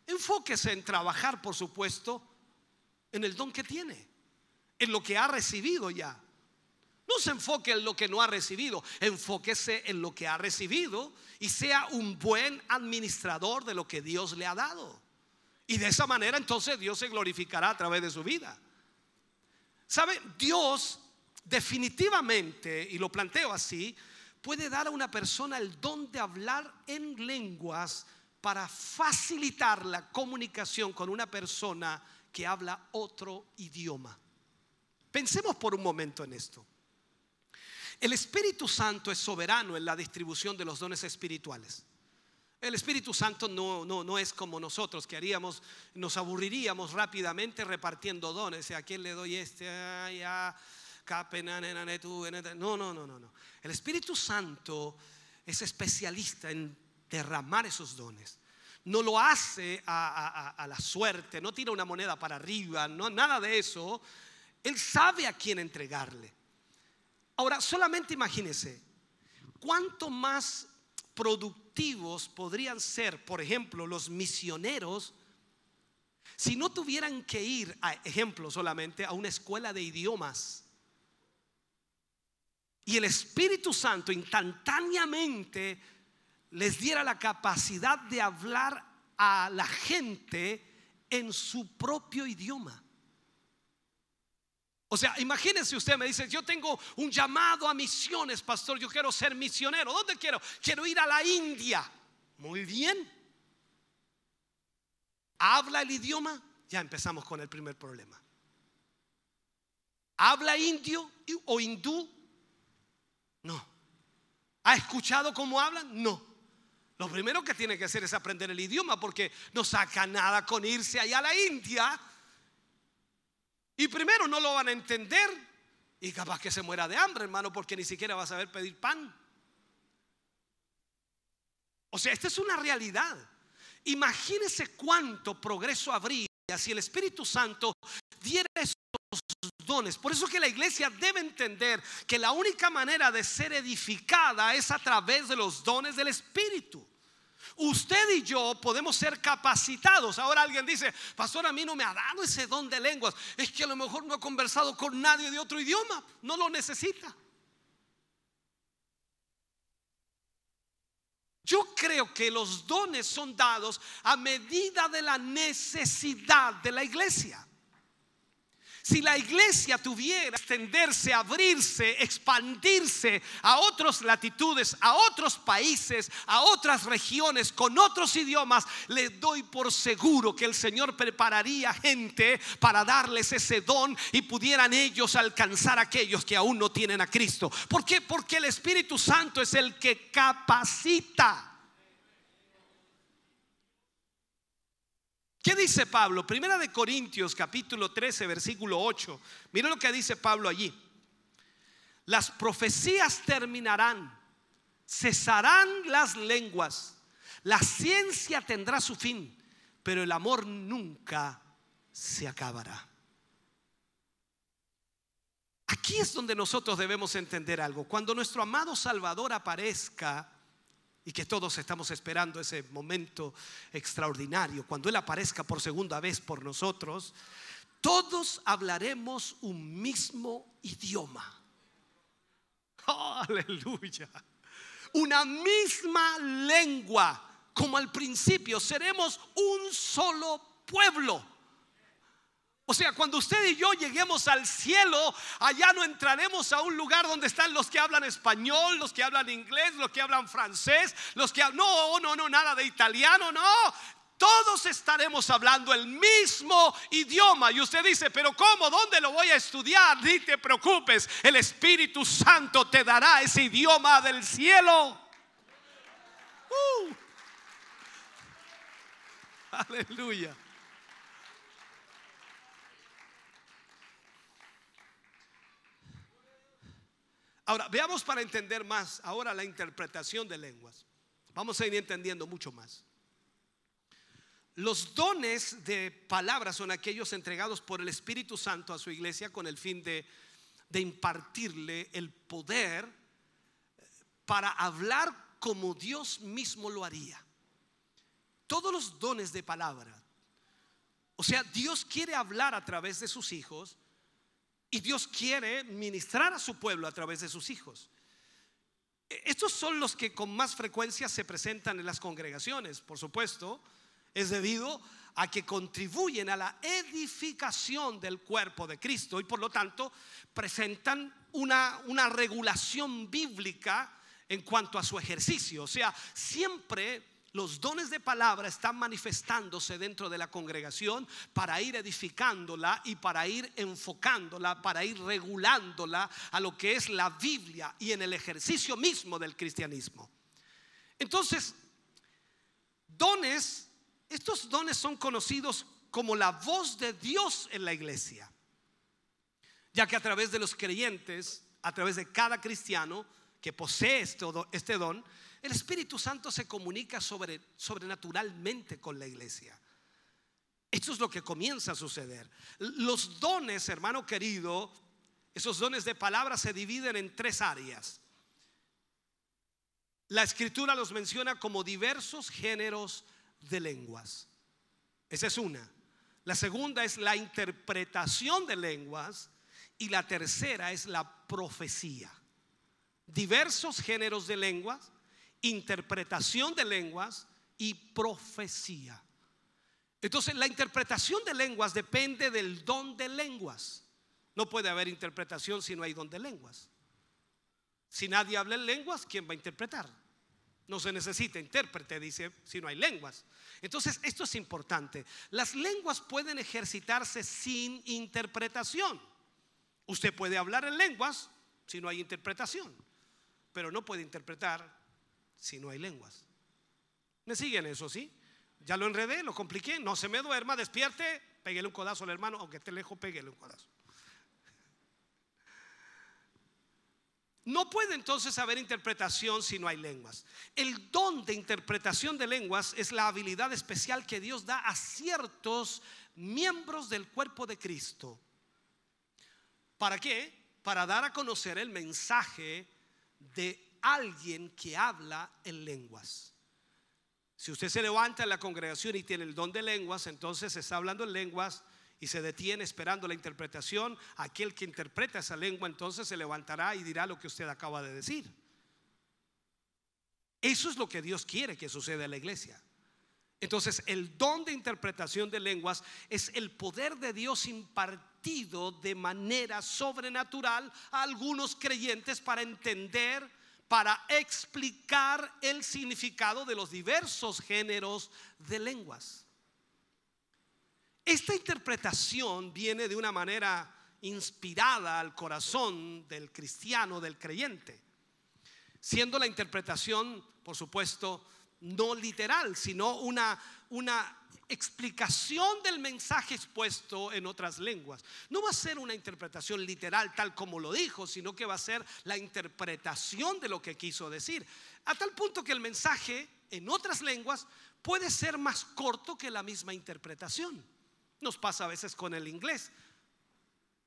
enfóquese en trabajar, por supuesto, en el don que tiene, en lo que ha recibido ya. No se enfoque en lo que no ha recibido, enfóquese en lo que ha recibido y sea un buen administrador de lo que Dios le ha dado. Y de esa manera entonces Dios se glorificará a través de su vida. ¿Sabe? Dios definitivamente, y lo planteo así, puede dar a una persona el don de hablar en lenguas para facilitar la comunicación con una persona que habla otro idioma. Pensemos por un momento en esto. El Espíritu Santo es soberano en la distribución de los dones espirituales. El Espíritu Santo no, no, no es como nosotros que haríamos, nos aburriríamos rápidamente repartiendo dones. ¿A quién le doy este? No, no, no, no, no. El Espíritu Santo es especialista en derramar esos dones. No lo hace a, la suerte, no tira una moneda para arriba, no, nada de eso. Él sabe a quién entregarle. Ahora, solamente imagínese, ¿cuánto más productivos podrían ser, por ejemplo, los misioneros si no tuvieran que ir, ejemplo solamente, a una escuela de idiomas? y el Espíritu Santo instantáneamente les diera la capacidad de hablar a la gente en su propio idioma. O sea, imagínense usted me dice, yo tengo un llamado a misiones, pastor, yo quiero ser misionero. ¿Dónde quiero? Quiero ir a la India. Muy bien. ¿Habla el idioma? Ya empezamos con el primer problema. ¿Habla indio o hindú? No. ¿Ha escuchado cómo hablan? No. Lo primero que tiene que hacer es aprender el idioma porque no saca nada con irse allá a la India. Y primero no lo van a entender y capaz que se muera de hambre, hermano, porque ni siquiera va a saber pedir pan. O sea, esta es una realidad. Imagínese cuánto progreso habría si el Espíritu Santo diera esos dones. Por eso que la iglesia debe entender que la única manera de ser edificada es a través de los dones del Espíritu. Usted y yo podemos ser capacitados. Ahora alguien dice, pastor, a mí no me ha dado ese don de lenguas. Es que a lo mejor no ha conversado con nadie de otro idioma. No lo necesita. Yo creo que los dones son dados a medida de la necesidad de la iglesia. Si la iglesia tuviera extenderse, abrirse, expandirse a otras latitudes, a otros países, a otras regiones, con otros idiomas, le doy por seguro que el Señor prepararía gente para darles ese don y pudieran ellos alcanzar a aquellos que aún no tienen a Cristo. ¿Por qué? Porque el Espíritu Santo es el que capacita. ¿Qué dice Pablo? Primera de Corintios capítulo 13 versículo 8. Mira lo que dice Pablo allí. Las profecías terminarán, cesarán las lenguas, la ciencia tendrá su fin, pero el amor nunca se acabará. Aquí es donde nosotros debemos entender algo. Cuando nuestro amado Salvador aparezca, y que todos estamos esperando ese momento extraordinario, cuando Él aparezca por segunda vez por nosotros, todos hablaremos un mismo idioma. aleluya. Una misma lengua, como al principio, seremos un solo pueblo. O sea, cuando usted y yo lleguemos al cielo, allá no entraremos a un lugar donde están los que hablan español, los que hablan inglés, los que hablan francés, los que no, no, no, nada de italiano, no. Todos estaremos hablando el mismo idioma. Y usted dice, pero ¿cómo? ¿Dónde lo voy a estudiar? Ni te preocupes, el Espíritu Santo te dará ese idioma del cielo. Uh. Aleluya. Ahora, veamos para entender más ahora la interpretación de lenguas. Vamos a ir entendiendo mucho más. Los dones de palabras son aquellos entregados por el Espíritu Santo a su iglesia con el fin de, de impartirle el poder para hablar como Dios mismo lo haría. Todos los dones de palabra. O sea, Dios quiere hablar a través de sus hijos y Dios quiere ministrar a su pueblo a través de sus hijos. E, estos son los que con más frecuencia se presentan en las congregaciones, por supuesto, es debido a que contribuyen a la edificación del cuerpo de Cristo y por lo tanto presentan una, una regulación bíblica en cuanto a su ejercicio. O sea, siempre los dones de palabra están manifestándose dentro de la congregación para ir edificándola y para ir enfocándola, para ir regulándola a lo que es la Biblia y en el ejercicio mismo del cristianismo. Entonces, dones, estos dones son conocidos como la voz de Dios en la iglesia, ya que a través de los creyentes, a través de cada cristiano que posee este, este don, el Espíritu Santo se comunica sobre, sobrenaturalmente con la iglesia. Esto es lo que comienza a suceder. Los dones, hermano querido, esos dones de palabra se dividen en tres áreas. La escritura los menciona como diversos géneros de lenguas. Esa es una. La segunda es la interpretación de lenguas y la tercera es la profecía. Diversos géneros de lenguas interpretación de lenguas y profecía. Entonces, la interpretación de lenguas depende del don de lenguas. No puede haber interpretación si no hay don de lenguas. Si nadie habla en lenguas, ¿quién va a interpretar? No se necesita intérprete, dice, si no hay lenguas. Entonces, esto es importante. Las lenguas pueden ejercitarse sin interpretación. Usted puede hablar en lenguas si no hay interpretación, pero no puede interpretar si no hay lenguas. ¿Me siguen eso, sí? Ya lo enredé, lo compliqué, no se me duerma, despierte, pégale un codazo al hermano, aunque esté lejos, pégale un codazo. No puede entonces haber interpretación si no hay lenguas. El don de interpretación de lenguas es la habilidad especial que Dios da a ciertos miembros del cuerpo de Cristo. ¿Para qué? Para dar a conocer el mensaje de alguien que habla en lenguas. Si usted se levanta en la congregación y tiene el don de lenguas, entonces está hablando en lenguas y se detiene esperando la interpretación, aquel que interpreta esa lengua entonces se levantará y dirá lo que usted acaba de decir. Eso es lo que Dios quiere que suceda en la iglesia. Entonces, el don de interpretación de lenguas es el poder de Dios impartido de manera sobrenatural a algunos creyentes para entender, para explicar el significado de los diversos géneros de lenguas. Esta interpretación viene de una manera inspirada al corazón del cristiano, del creyente, siendo la interpretación, por supuesto, no literal, sino una, una explicación del mensaje expuesto en otras lenguas. No va a ser una interpretación literal tal como lo dijo, sino que va a ser la interpretación de lo que quiso decir. A tal punto que el mensaje en otras lenguas puede ser más corto que la misma interpretación. Nos pasa a veces con el inglés.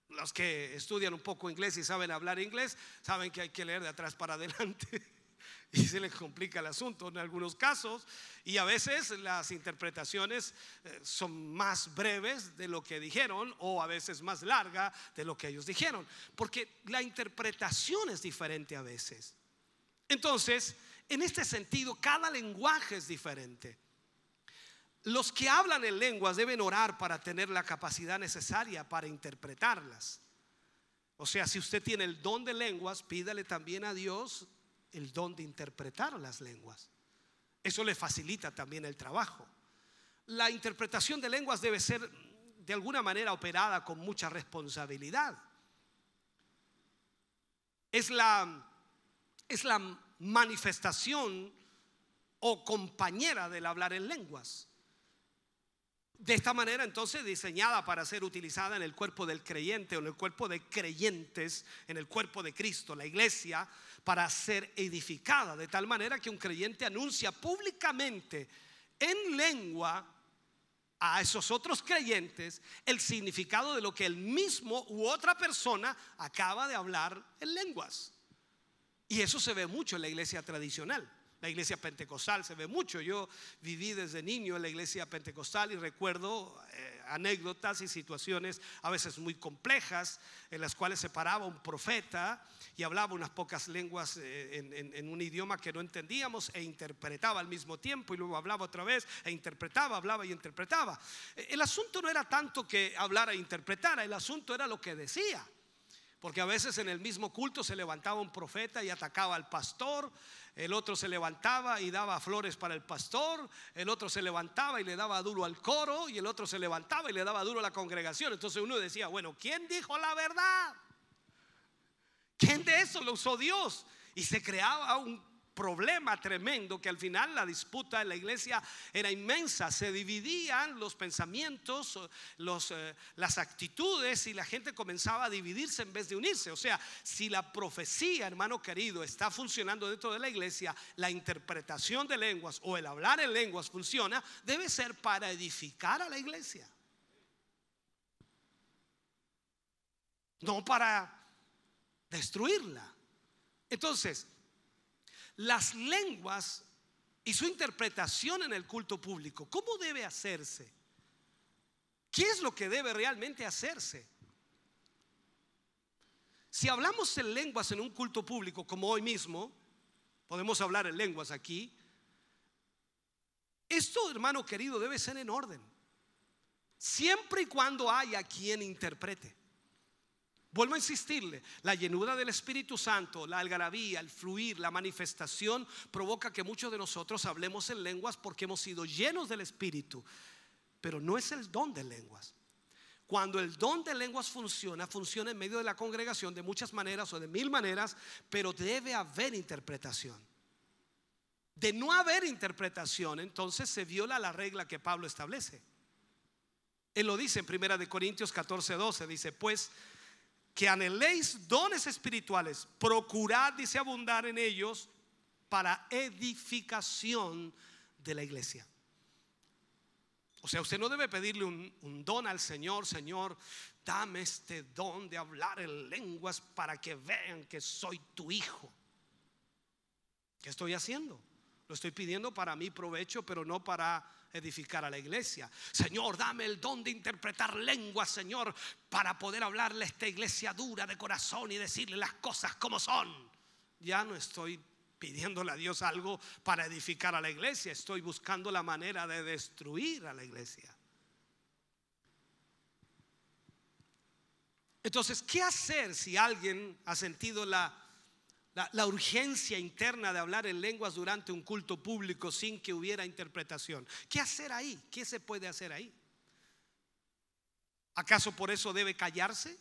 Los que estudian un poco inglés y saben hablar inglés, saben que hay que leer de atrás para adelante. *laughs* Y se les complica el asunto en algunos casos. Y a veces las interpretaciones eh, son más breves de lo que dijeron o a veces más larga de lo que ellos dijeron. Porque la interpretación es diferente a veces. Entonces, en este sentido, cada lenguaje es diferente. Los que hablan en lenguas deben orar para tener la capacidad necesaria para interpretarlas. O sea, si usted tiene el don de lenguas, pídale también a Dios el don de interpretar las lenguas. Eso le facilita también el trabajo. La interpretación de lenguas debe ser de alguna manera operada con mucha responsabilidad. Es la, es la manifestación o compañera del hablar en lenguas. De esta manera entonces diseñada para ser utilizada en el cuerpo del creyente o en el cuerpo de creyentes, en el cuerpo de Cristo, la iglesia, para ser edificada de tal manera que un creyente anuncia públicamente en lengua a esos otros creyentes el significado de lo que el mismo u otra persona acaba de hablar en lenguas. Y eso se ve mucho en la iglesia tradicional. La iglesia pentecostal se ve mucho. Yo viví desde niño en la iglesia pentecostal y recuerdo eh, anécdotas y situaciones a veces muy complejas en las cuales se paraba un profeta y hablaba unas pocas lenguas eh, en, en un idioma que no entendíamos e interpretaba al mismo tiempo y luego hablaba otra vez e interpretaba, hablaba y interpretaba. El asunto no era tanto que hablara e interpretara, el asunto era lo que decía. Porque a veces en el mismo culto se levantaba un profeta y atacaba al pastor, el otro se levantaba y daba flores para el pastor, el otro se levantaba y le daba duro al coro, y el otro se levantaba y le daba duro a la congregación. Entonces uno decía, bueno, ¿quién dijo la verdad? ¿Quién de eso lo usó Dios? Y se creaba un problema tremendo que al final la disputa en la iglesia era inmensa. Se dividían los pensamientos, los, eh, las actitudes y la gente comenzaba a dividirse en vez de unirse. O sea, si la profecía, hermano querido, está funcionando dentro de la iglesia, la interpretación de lenguas o el hablar en lenguas funciona, debe ser para edificar a la iglesia. No para destruirla. Entonces, las lenguas y su interpretación en el culto público. ¿Cómo debe hacerse? ¿Qué es lo que debe realmente hacerse? Si hablamos en lenguas en un culto público como hoy mismo, podemos hablar en lenguas aquí, esto, hermano querido, debe ser en orden. Siempre y cuando haya quien interprete. Vuelvo a insistirle, la llenura del Espíritu Santo, la algarabía, el fluir, la manifestación provoca que muchos de nosotros hablemos en lenguas porque hemos sido llenos del Espíritu, pero no es el don de lenguas. Cuando el don de lenguas funciona, funciona en medio de la congregación de muchas maneras o de mil maneras, pero debe haber interpretación. De no haber interpretación, entonces se viola la regla que Pablo establece. Él lo dice en Primera de Corintios 14, 12, dice, pues que anheléis dones espirituales, procurad, dice, abundar en ellos para edificación de la iglesia. O sea, usted no debe pedirle un, don al Señor, Señor, dame este don de hablar en lenguas para que vean que soy tu hijo. ¿Qué estoy haciendo? Lo estoy pidiendo para mi provecho, pero no para edificar a la iglesia. Señor, dame el don de interpretar lenguas, Señor, para poder hablarle a esta iglesia dura de corazón y decirle las cosas como son. Ya no estoy pidiéndole a Dios algo para edificar a la iglesia, estoy buscando la manera de destruir a la iglesia. Entonces, ¿qué hacer si alguien ha sentido la la, urgencia interna de hablar en lenguas durante un culto público sin que hubiera interpretación. ¿Qué hacer ahí? ¿Qué se puede hacer ahí? ¿Acaso por eso debe callarse?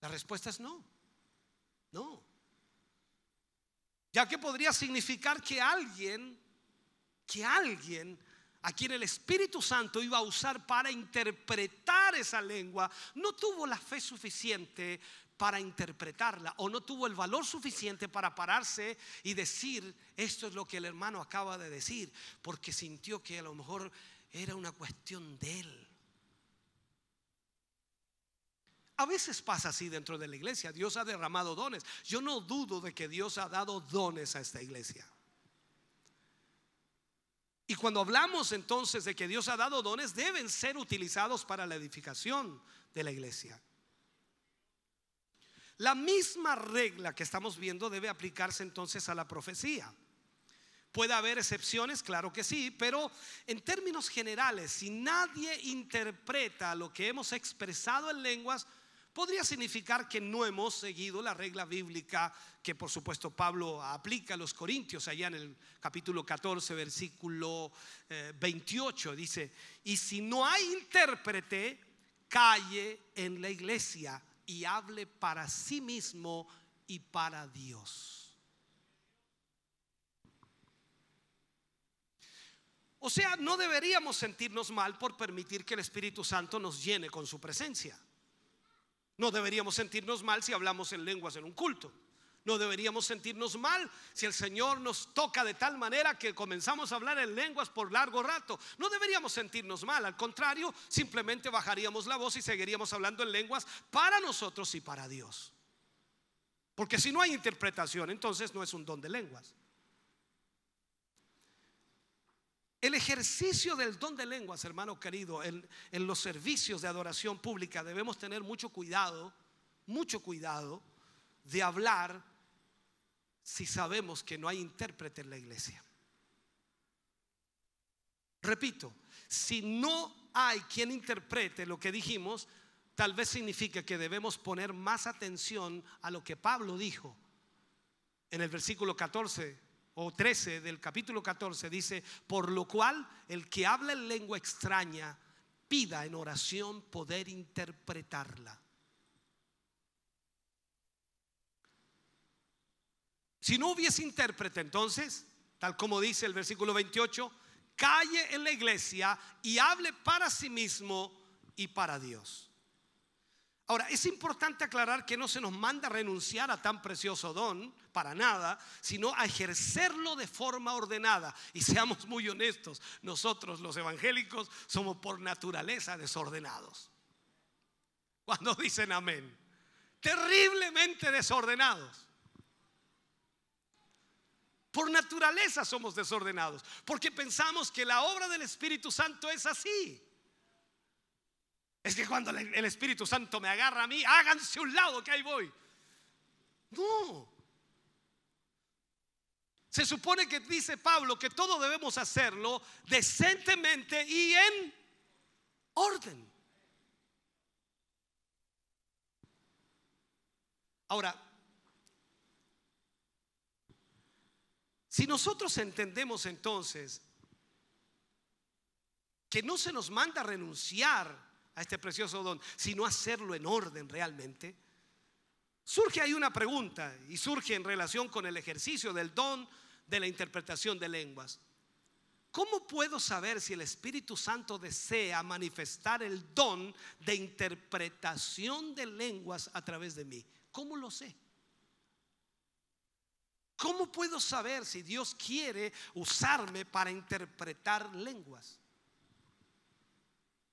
La respuesta es no. No. Ya que podría significar que alguien, que alguien a quien el Espíritu Santo iba a usar para interpretar esa lengua, no tuvo la fe suficiente para interpretarla o no tuvo el valor suficiente para pararse y decir, esto es lo que el hermano acaba de decir, porque sintió que a lo mejor era una cuestión de él. A veces pasa así dentro de la iglesia. Dios ha derramado dones. Yo no dudo de que Dios ha dado dones a esta iglesia. Y cuando hablamos entonces de que Dios ha dado dones, deben ser utilizados para la edificación de la iglesia. La misma regla que estamos viendo debe aplicarse entonces a la profecía. Puede haber excepciones, claro que sí, pero en términos generales, si nadie interpreta lo que hemos expresado en lenguas, podría significar que no hemos seguido la regla bíblica que por supuesto Pablo aplica a los corintios allá en el capítulo 14, versículo 28. Eh, Dice, y si no hay intérprete, calle en la iglesia y hable para sí mismo y para Dios. O sea, no deberíamos sentirnos mal por permitir que el Espíritu Santo nos llene con su presencia. No deberíamos sentirnos mal si hablamos en lenguas en un culto. No deberíamos sentirnos mal si el Señor nos toca de tal manera que comenzamos a hablar en lenguas por largo rato. No deberíamos sentirnos mal, al contrario, simplemente bajaríamos la voz y seguiríamos hablando en lenguas para nosotros y para Dios. Porque si no hay interpretación, entonces no es un don de lenguas. El ejercicio del don de lenguas, hermano querido, en, en los servicios de adoración pública debemos tener mucho cuidado, mucho cuidado de hablar si sabemos que no hay intérprete en la iglesia? Repito, si no hay quien interprete lo que dijimos, tal vez signifique que debemos poner más atención a lo que Pablo dijo. En el versículo 14 o 13 del capítulo 14 dice, por lo cual el que habla en lengua extraña pida en oración poder interpretarla. Si no hubiese intérprete, entonces, tal como dice el versículo 28, calle en la iglesia y hable para sí mismo y para Dios. Ahora, es importante aclarar que no se nos manda renunciar a tan precioso don, para nada, sino a ejercerlo de forma ordenada. Y seamos muy honestos, nosotros los evangélicos somos por naturaleza desordenados. Cuando dicen amén, terriblemente desordenados. Por naturaleza somos desordenados, porque pensamos que la obra del Espíritu Santo es así. Es que cuando el Espíritu Santo me agarra a mí, háganse un lado que ahí voy. No. Se supone que dice Pablo que todo debemos hacerlo decentemente y en orden. Ahora, si nosotros entendemos entonces que no se nos manda renunciar a este precioso don, sino hacerlo en orden realmente, surge ahí una pregunta y surge en relación con el ejercicio del don de la interpretación de lenguas. ¿Cómo puedo saber si el Espíritu Santo desea manifestar el don de interpretación de lenguas a través de mí? ¿Cómo lo sé? ¿Cómo puedo saber si Dios quiere usarme para interpretar lenguas?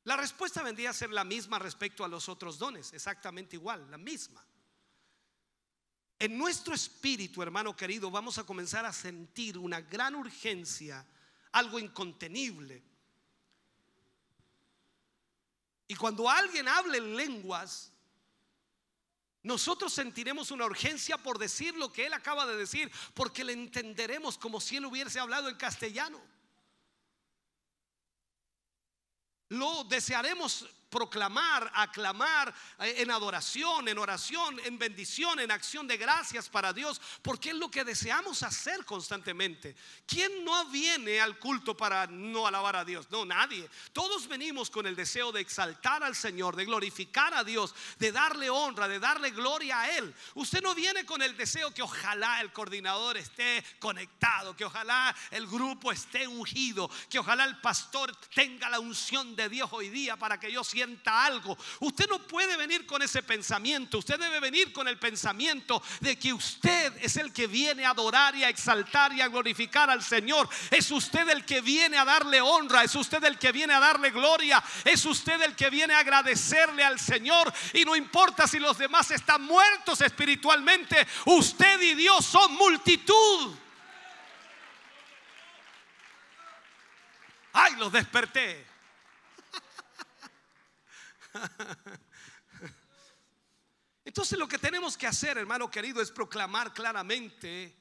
La respuesta vendría a ser la misma respecto a los otros dones, exactamente igual, la misma. En nuestro espíritu, hermano querido, vamos a comenzar a sentir una gran urgencia, algo incontenible. Y cuando alguien hable en lenguas, nosotros sentiremos una urgencia por decir lo que él acaba de decir, porque le entenderemos como si él hubiese hablado en castellano. Lo desearemos proclamar, aclamar eh, en adoración, en oración, en bendición, en acción de gracias para Dios, porque es lo que deseamos hacer constantemente. ¿Quién no viene al culto para no alabar a Dios? No, nadie. Todos venimos con el deseo de exaltar al Señor, de glorificar a Dios, de darle honra, de darle gloria a Él. Usted no viene con el deseo que ojalá el coordinador esté conectado, que ojalá el grupo esté ungido, que ojalá el pastor tenga la unción de Dios hoy día para que yo sienta algo. Usted no puede venir con ese pensamiento. Usted debe venir con el pensamiento de que usted es el que viene a adorar y a exaltar y a glorificar al Señor. Es usted el que viene a darle honra. Es usted el que viene a darle gloria. Es usted el que viene a agradecerle al Señor. Y no importa si los demás están muertos espiritualmente. Usted y Dios son multitud. Ay, los desperté. *laughs* Entonces lo que tenemos que hacer, hermano querido, es proclamar claramente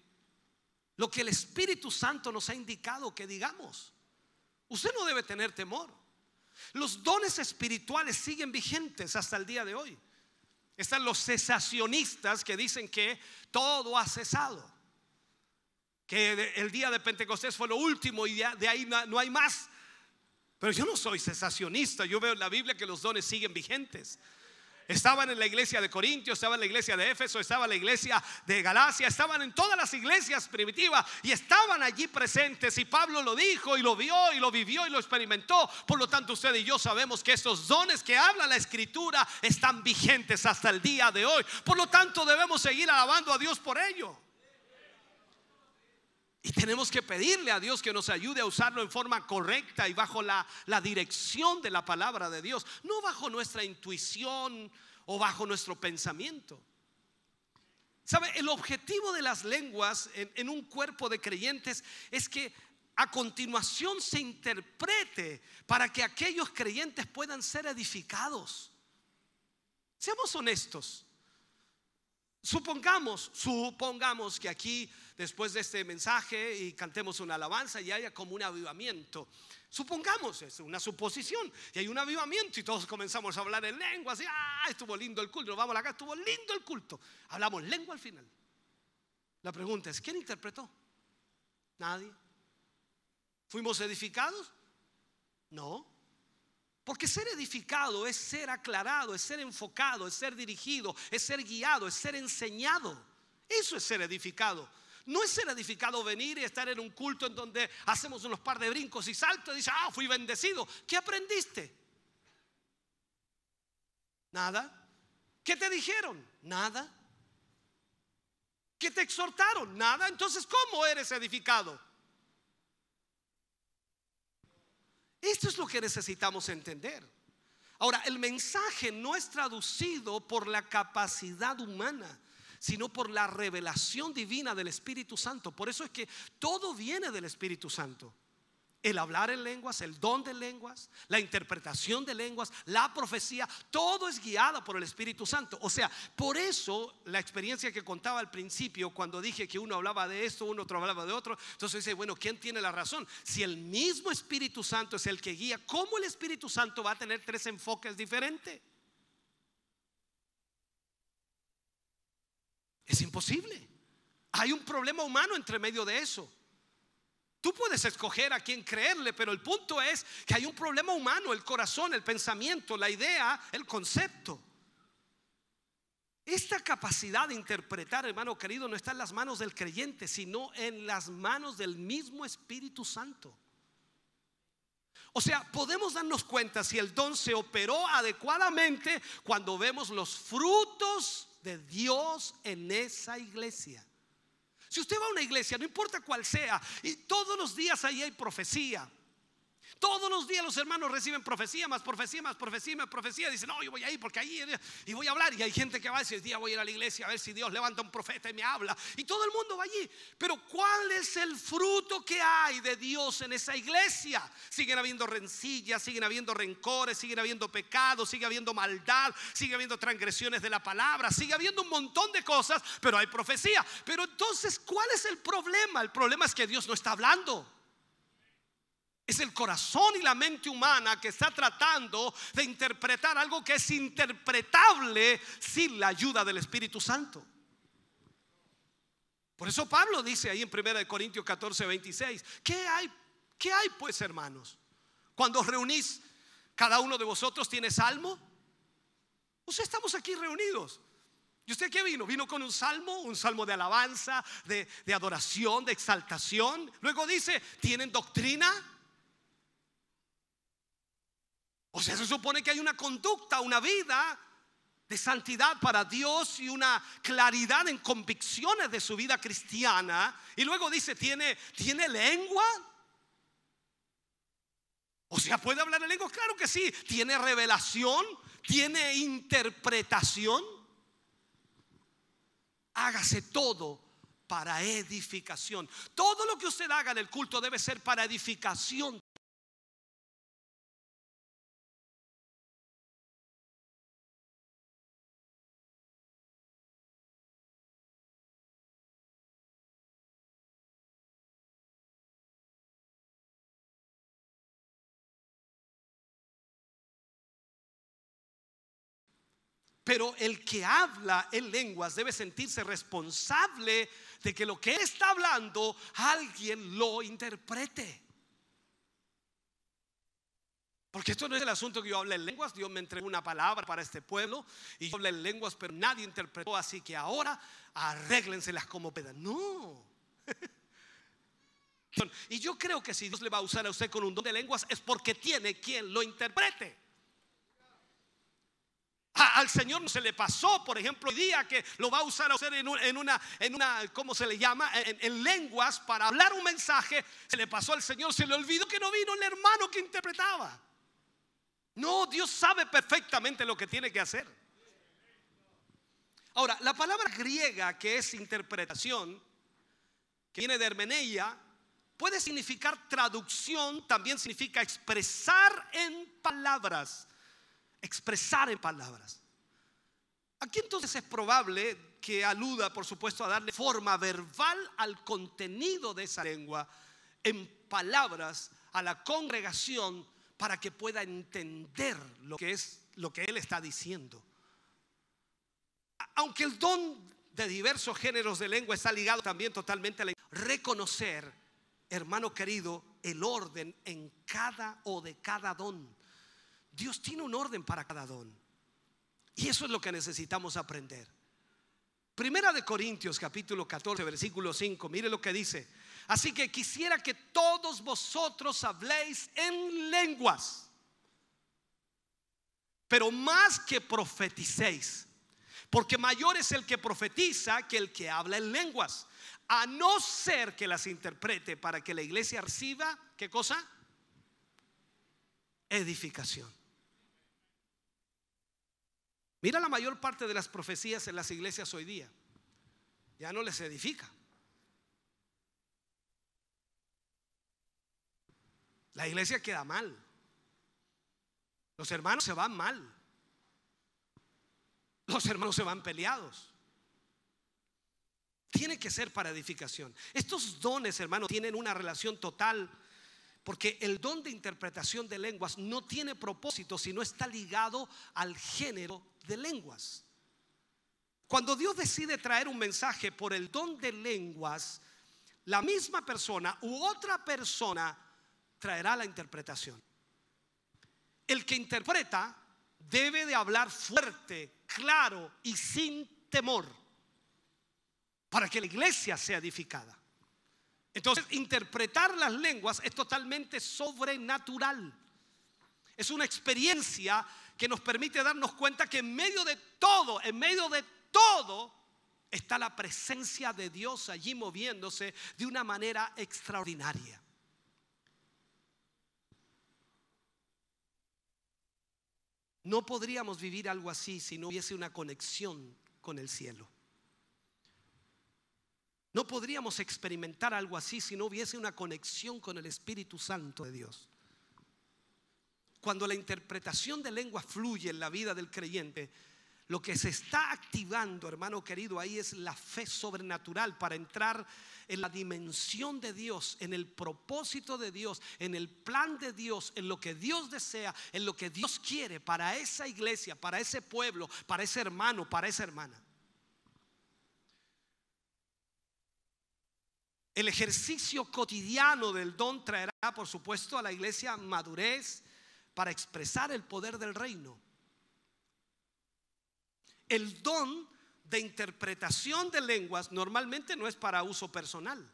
lo que el Espíritu Santo nos ha indicado que digamos. Usted no debe tener temor. Los dones espirituales siguen vigentes hasta el día de hoy. Están los cesacionistas que dicen que todo ha cesado. Que el día de Pentecostés fue lo último y de ahí no hay más. Pero yo no soy cesacionista, yo veo en la Biblia que los dones siguen vigentes. Estaban en la iglesia de Corintios, estaban en la iglesia de Éfeso, estaban en la iglesia de Galacia, estaban en todas las iglesias primitivas y estaban allí presentes. Y Pablo lo dijo y lo vio y lo vivió y lo experimentó. Por lo tanto, usted y yo sabemos que estos dones que habla la escritura están vigentes hasta el día de hoy. Por lo tanto, debemos seguir alabando a Dios por ello. Y tenemos que pedirle a Dios que nos ayude a usarlo en forma correcta y bajo la, dirección de la palabra de Dios, no bajo nuestra intuición o bajo nuestro pensamiento. ¿Sabe? El objetivo de las lenguas en, en un cuerpo de creyentes es que a continuación se interprete para que aquellos creyentes puedan ser edificados. Seamos honestos. Supongamos, supongamos que aquí después de este mensaje y cantemos una alabanza y haya como un avivamiento. Supongamos, es una suposición, y hay un avivamiento y todos comenzamos a hablar en lengua, así, ah, estuvo lindo el culto, vamos acá, estuvo lindo el culto. Hablamos lengua al final. La pregunta es, ¿quién interpretó? Nadie. ¿Fuimos edificados? No. Porque ser edificado es ser aclarado, es ser enfocado, es ser dirigido, es ser guiado, es ser enseñado. Eso es ser edificado. No es ser edificado venir y estar en un culto en donde hacemos unos par de brincos y saltos y dices, ah, fui bendecido. ¿Qué aprendiste? Nada. ¿Qué te dijeron? Nada. ¿Qué te exhortaron? Nada. Entonces, ¿cómo eres edificado? Esto es lo que necesitamos entender. Ahora, el mensaje no es traducido por la capacidad humana, sino por la revelación divina del Espíritu Santo. Por eso es que todo viene del Espíritu Santo el hablar en lenguas, el don de lenguas, la interpretación de lenguas, la profecía, todo es guiado por el Espíritu Santo. O sea, por eso la experiencia que contaba al principio, cuando dije que uno hablaba de esto, uno otro hablaba de otro, entonces dice, bueno, ¿quién tiene la razón? Si el mismo Espíritu Santo es el que guía, ¿cómo el Espíritu Santo va a tener tres enfoques diferentes? Es imposible. Hay un problema humano entre medio de eso. Tú puedes escoger a quién creerle, pero el punto es que hay un problema humano, el corazón, el pensamiento, la idea, el concepto. Esta capacidad de interpretar, hermano querido, no está en las manos del creyente, sino en las manos del mismo Espíritu Santo. O sea, podemos darnos cuenta si el don se operó adecuadamente cuando vemos los frutos de Dios en esa iglesia. Si usted va a una iglesia, no importa cuál sea, y todos los días ahí hay profecía, todos los días los hermanos reciben profecía, más profecía, más profecía, más profecía. Dicen, no, yo voy a ir porque ahí y voy a hablar. Y hay gente que va a decir, día voy a ir a la iglesia a ver si Dios levanta un profeta y me habla. Y todo el mundo va allí. Pero ¿cuál es el fruto que hay de Dios en esa iglesia? Siguen habiendo rencillas, siguen habiendo rencores, siguen habiendo pecados, sigue habiendo maldad, sigue habiendo transgresiones de la palabra, sigue habiendo un montón de cosas, pero hay profecía. Pero entonces, ¿cuál es el problema? El problema es que Dios no está hablando. Es el corazón y la mente humana que está tratando de interpretar algo que es interpretable sin la ayuda del Espíritu Santo. Por eso Pablo dice ahí en 1 Corintios 14, 26, ¿qué hay, ¿qué hay pues hermanos? Cuando os reunís, cada uno de vosotros tiene salmo. O sea, estamos aquí reunidos. ¿Y usted qué vino? Vino con un salmo, un salmo de alabanza, de, de adoración, de exaltación. Luego dice, ¿tienen doctrina? O sea, se supone que hay una conducta, una vida de santidad para Dios y una claridad en convicciones de su vida cristiana. Y luego dice, ¿tiene, ¿tiene lengua? O sea, ¿puede hablar en lengua? Claro que sí. ¿Tiene revelación? ¿Tiene interpretación? Hágase todo para edificación. Todo lo que usted haga en el culto debe ser para edificación Pero el que habla en lenguas debe sentirse responsable de que lo que está hablando alguien lo interprete. Porque esto no es el asunto que yo hable en lenguas, Dios me entregó una palabra para este pueblo y yo hablé en lenguas, pero nadie interpretó, así que ahora arréglenselas como pedan. No. *laughs* Y yo creo que si Dios le va a usar a usted con un don de lenguas es porque tiene quien lo interprete al Señor no se le pasó, por ejemplo, hoy día que lo va a usar a usted en una, en una, ¿cómo se le llama? En, lenguas para hablar un mensaje, se le pasó al Señor, se le olvidó que no vino el hermano que interpretaba. No, Dios sabe perfectamente lo que tiene que hacer. Ahora, la palabra griega que es interpretación, que viene de hermeneia, puede significar traducción, también significa expresar en palabras expresar en palabras. Aquí entonces es probable que aluda, por supuesto, a darle forma verbal al contenido de esa lengua en palabras a la congregación para que pueda entender lo que es lo que él está diciendo. Aunque el don de diversos géneros de lengua está ligado también totalmente a la reconocer, hermano querido, el orden en cada o de cada don. Dios tiene un orden para cada don. Y eso es lo que necesitamos aprender. Primera de Corintios capítulo 14 versículo 5, mire lo que dice. Así que quisiera que todos vosotros habléis en lenguas, pero más que profeticéis, porque mayor es el que profetiza que el que habla en lenguas, a no ser que las interprete para que la iglesia reciba, ¿qué cosa? Edificación. Mira la mayor parte de las profecías en las iglesias hoy día. Ya no les edifica. La iglesia queda mal. Los hermanos se van mal. Los hermanos se van peleados. Tiene que ser para edificación. Estos dones, hermanos, tienen una relación total porque el don de interpretación de lenguas no tiene propósito si no está ligado al género de lenguas. Cuando Dios decide traer un mensaje por el don de lenguas, la misma persona u otra persona traerá la interpretación. El que interpreta debe de hablar fuerte, claro y sin temor para que la iglesia sea edificada. Entonces, interpretar las lenguas es totalmente sobrenatural. Es una experiencia que nos permite darnos cuenta que en medio de todo, en medio de todo, está la presencia de Dios allí moviéndose de una manera extraordinaria. No podríamos vivir algo así si no hubiese una conexión con el cielo. No podríamos experimentar algo así si no hubiese una conexión con el Espíritu Santo de Dios. Cuando la interpretación de lengua fluye en la vida del creyente, lo que se está activando, hermano querido, ahí es la fe sobrenatural para entrar en la dimensión de Dios, en el propósito de Dios, en el plan de Dios, en lo que Dios desea, en lo que Dios quiere para esa iglesia, para ese pueblo, para ese hermano, para esa hermana. El ejercicio cotidiano del don traerá, por supuesto, a la iglesia madurez para expresar el poder del reino. El don de interpretación de lenguas normalmente no es para uso personal.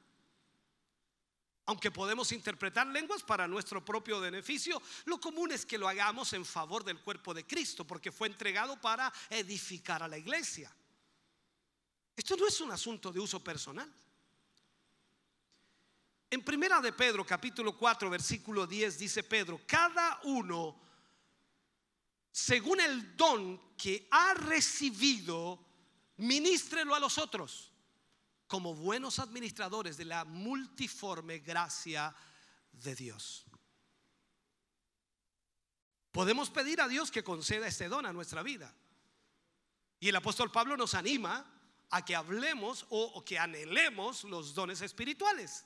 Aunque podemos interpretar lenguas para nuestro propio beneficio, lo común es que lo hagamos en favor del cuerpo de Cristo, porque fue entregado para edificar a la iglesia. Esto no es un asunto de uso personal. En primera de Pedro, capítulo 4, versículo 10, dice Pedro, cada uno según el don que ha recibido, ministrelo a los otros como buenos administradores de la multiforme gracia de Dios. Podemos pedir a Dios que conceda este don a nuestra vida. Y el apóstol Pablo nos anima a que hablemos o, que anhelemos los dones espirituales.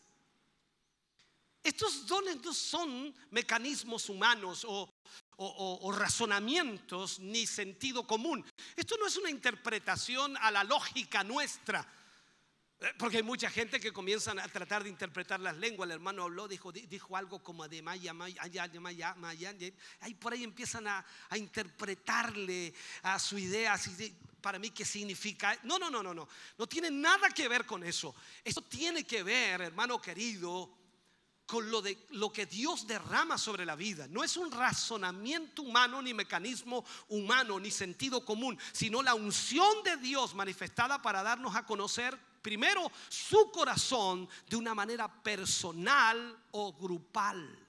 Estos dones no son mecanismos humanos o, o, razonamientos ni sentido común. Esto no es una interpretación a la lógica nuestra. Eh, porque hay mucha gente que comienzan a tratar de interpretar las lenguas. El hermano habló, dijo, dijo algo como de maya, maya, maya, maya, Ahí por ahí empiezan a, a interpretarle a su idea. Así para mí, ¿qué significa? No, no, no, no, no. No tiene nada que ver con eso. Esto tiene que ver, hermano querido, con lo, de, lo que Dios derrama sobre la vida. No es un razonamiento humano, ni mecanismo humano, ni sentido común, sino la unción de Dios manifestada para darnos a conocer primero su corazón de una manera personal o grupal.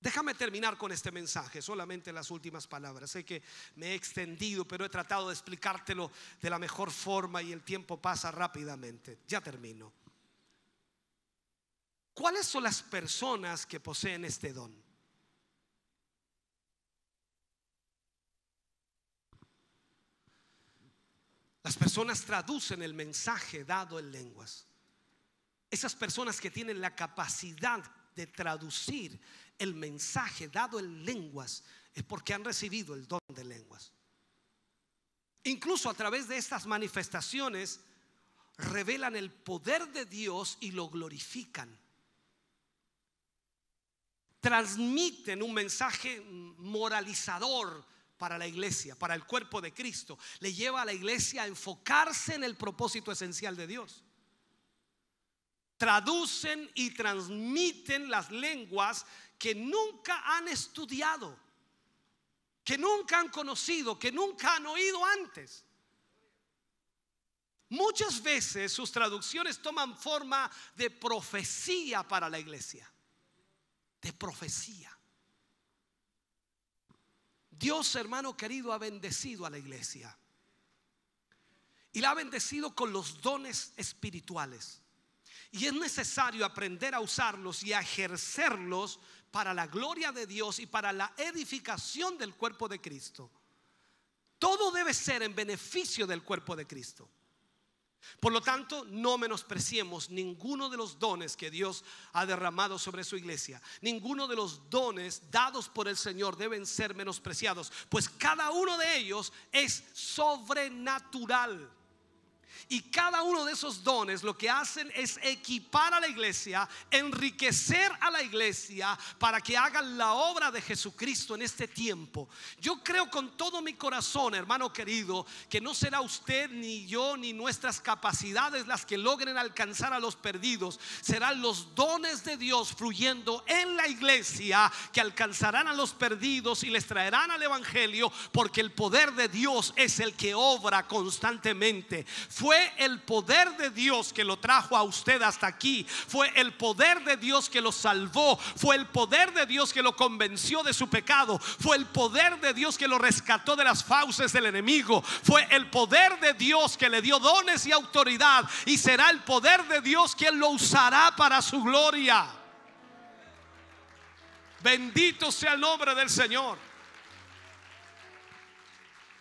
Déjame terminar con este mensaje, solamente las últimas palabras. Sé que me he extendido, pero he tratado de explicártelo de la mejor forma y el tiempo pasa rápidamente. Ya termino. ¿Cuáles son las personas que poseen este don? Las personas traducen el mensaje dado en lenguas. Esas personas que tienen la capacidad de traducir el mensaje dado en lenguas es porque han recibido el don de lenguas. Incluso a través de estas manifestaciones revelan el poder de Dios y lo glorifican transmiten un mensaje moralizador para la iglesia, para el cuerpo de Cristo. Le lleva a la iglesia a enfocarse en el propósito esencial de Dios. Traducen y transmiten las lenguas que nunca han estudiado, que nunca han conocido, que nunca han oído antes. Muchas veces sus traducciones toman forma de profecía para la iglesia de profecía. Dios, hermano querido, ha bendecido a la iglesia. Y la ha bendecido con los dones espirituales. Y es necesario aprender a usarlos y a ejercerlos para la gloria de Dios y para la edificación del cuerpo de Cristo. Todo debe ser en beneficio del cuerpo de Cristo. Por lo tanto, no menospreciemos ninguno de los dones que Dios ha derramado sobre su iglesia. Ninguno de los dones dados por el Señor deben ser menospreciados, pues cada uno de ellos es sobrenatural. Y cada uno de esos dones lo que hacen es equipar a la iglesia, enriquecer a la iglesia para que hagan la obra de Jesucristo en este tiempo. Yo creo con todo mi corazón, hermano querido, que no será usted ni yo ni nuestras capacidades las que logren alcanzar a los perdidos. Serán los dones de Dios fluyendo en la iglesia que alcanzarán a los perdidos y les traerán al Evangelio porque el poder de Dios es el que obra constantemente. Fue el poder de Dios que lo trajo a usted hasta aquí. Fue el poder de Dios que lo salvó. Fue el poder de Dios que lo convenció de su pecado. Fue el poder de Dios que lo rescató de las fauces del enemigo. Fue el poder de Dios que le dio dones y autoridad. Y será el poder de Dios quien lo usará para su gloria. Bendito sea el nombre del Señor.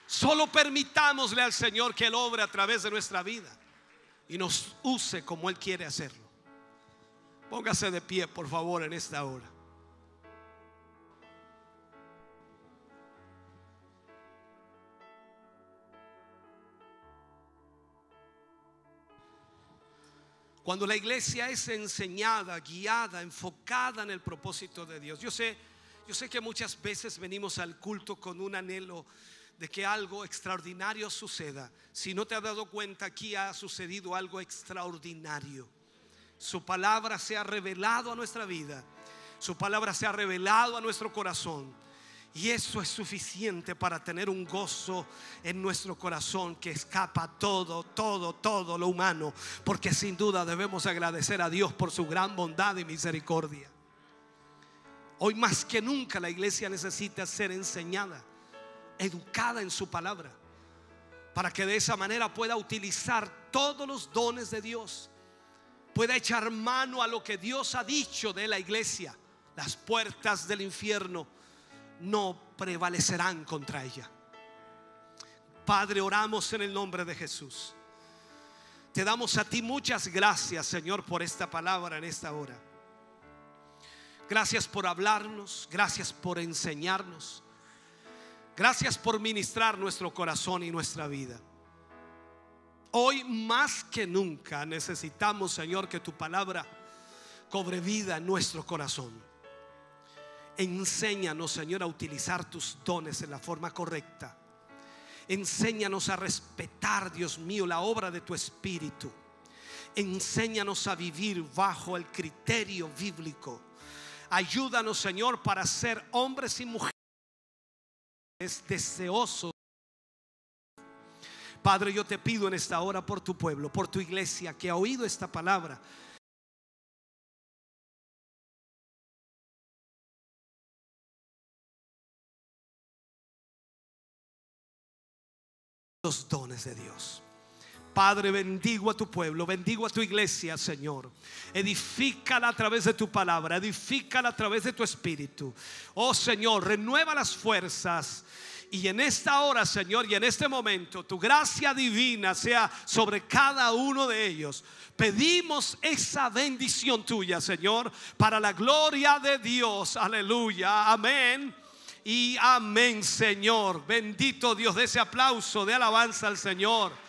Solo permitámosle al Señor que Él obre a través de nuestra vida y nos use como Él quiere hacerlo. Póngase de pie, por favor, en esta hora. Cuando la iglesia es enseñada, guiada, enfocada en el propósito de Dios. Yo sé, yo sé que muchas veces venimos al culto con un anhelo de que algo extraordinario suceda. Si no te has dado cuenta, aquí ha sucedido algo extraordinario. Su palabra se ha revelado a nuestra vida. Su palabra se ha revelado a nuestro corazón. Y eso es suficiente para tener un gozo en nuestro corazón que escapa todo, todo, todo lo humano. Porque sin duda debemos agradecer a Dios por su gran bondad y misericordia. Hoy más que nunca la iglesia necesita ser enseñada educada en su palabra, para que de esa manera pueda utilizar todos los dones de Dios, pueda echar mano a lo que Dios ha dicho de la iglesia. Las puertas del infierno no prevalecerán contra ella. Padre, oramos en el nombre de Jesús. Te damos a ti muchas gracias, Señor, por esta palabra en esta hora. Gracias por hablarnos, gracias por enseñarnos. Gracias por ministrar nuestro corazón y nuestra vida. Hoy más que nunca necesitamos, Señor, que tu palabra cobre vida en nuestro corazón. Enséñanos, Señor, a utilizar tus dones en la forma correcta. Enséñanos a respetar, Dios mío, la obra de tu Espíritu. Enséñanos a vivir bajo el criterio bíblico. Ayúdanos, Señor, para ser hombres y mujeres es deseoso. Padre, yo te pido en esta hora por tu pueblo, por tu iglesia que ha oído esta palabra. Los dones de Dios. Padre, bendigo a tu pueblo, bendigo a tu iglesia, Señor. Edifícala a través de tu palabra, edifícala a través de tu espíritu. Oh Señor, renueva las fuerzas. Y en esta hora, Señor, y en este momento, tu gracia divina sea sobre cada uno de ellos. Pedimos esa bendición tuya, Señor, para la gloria de Dios. Aleluya. Amén. Y amén, Señor. Bendito Dios de ese aplauso de alabanza al Señor.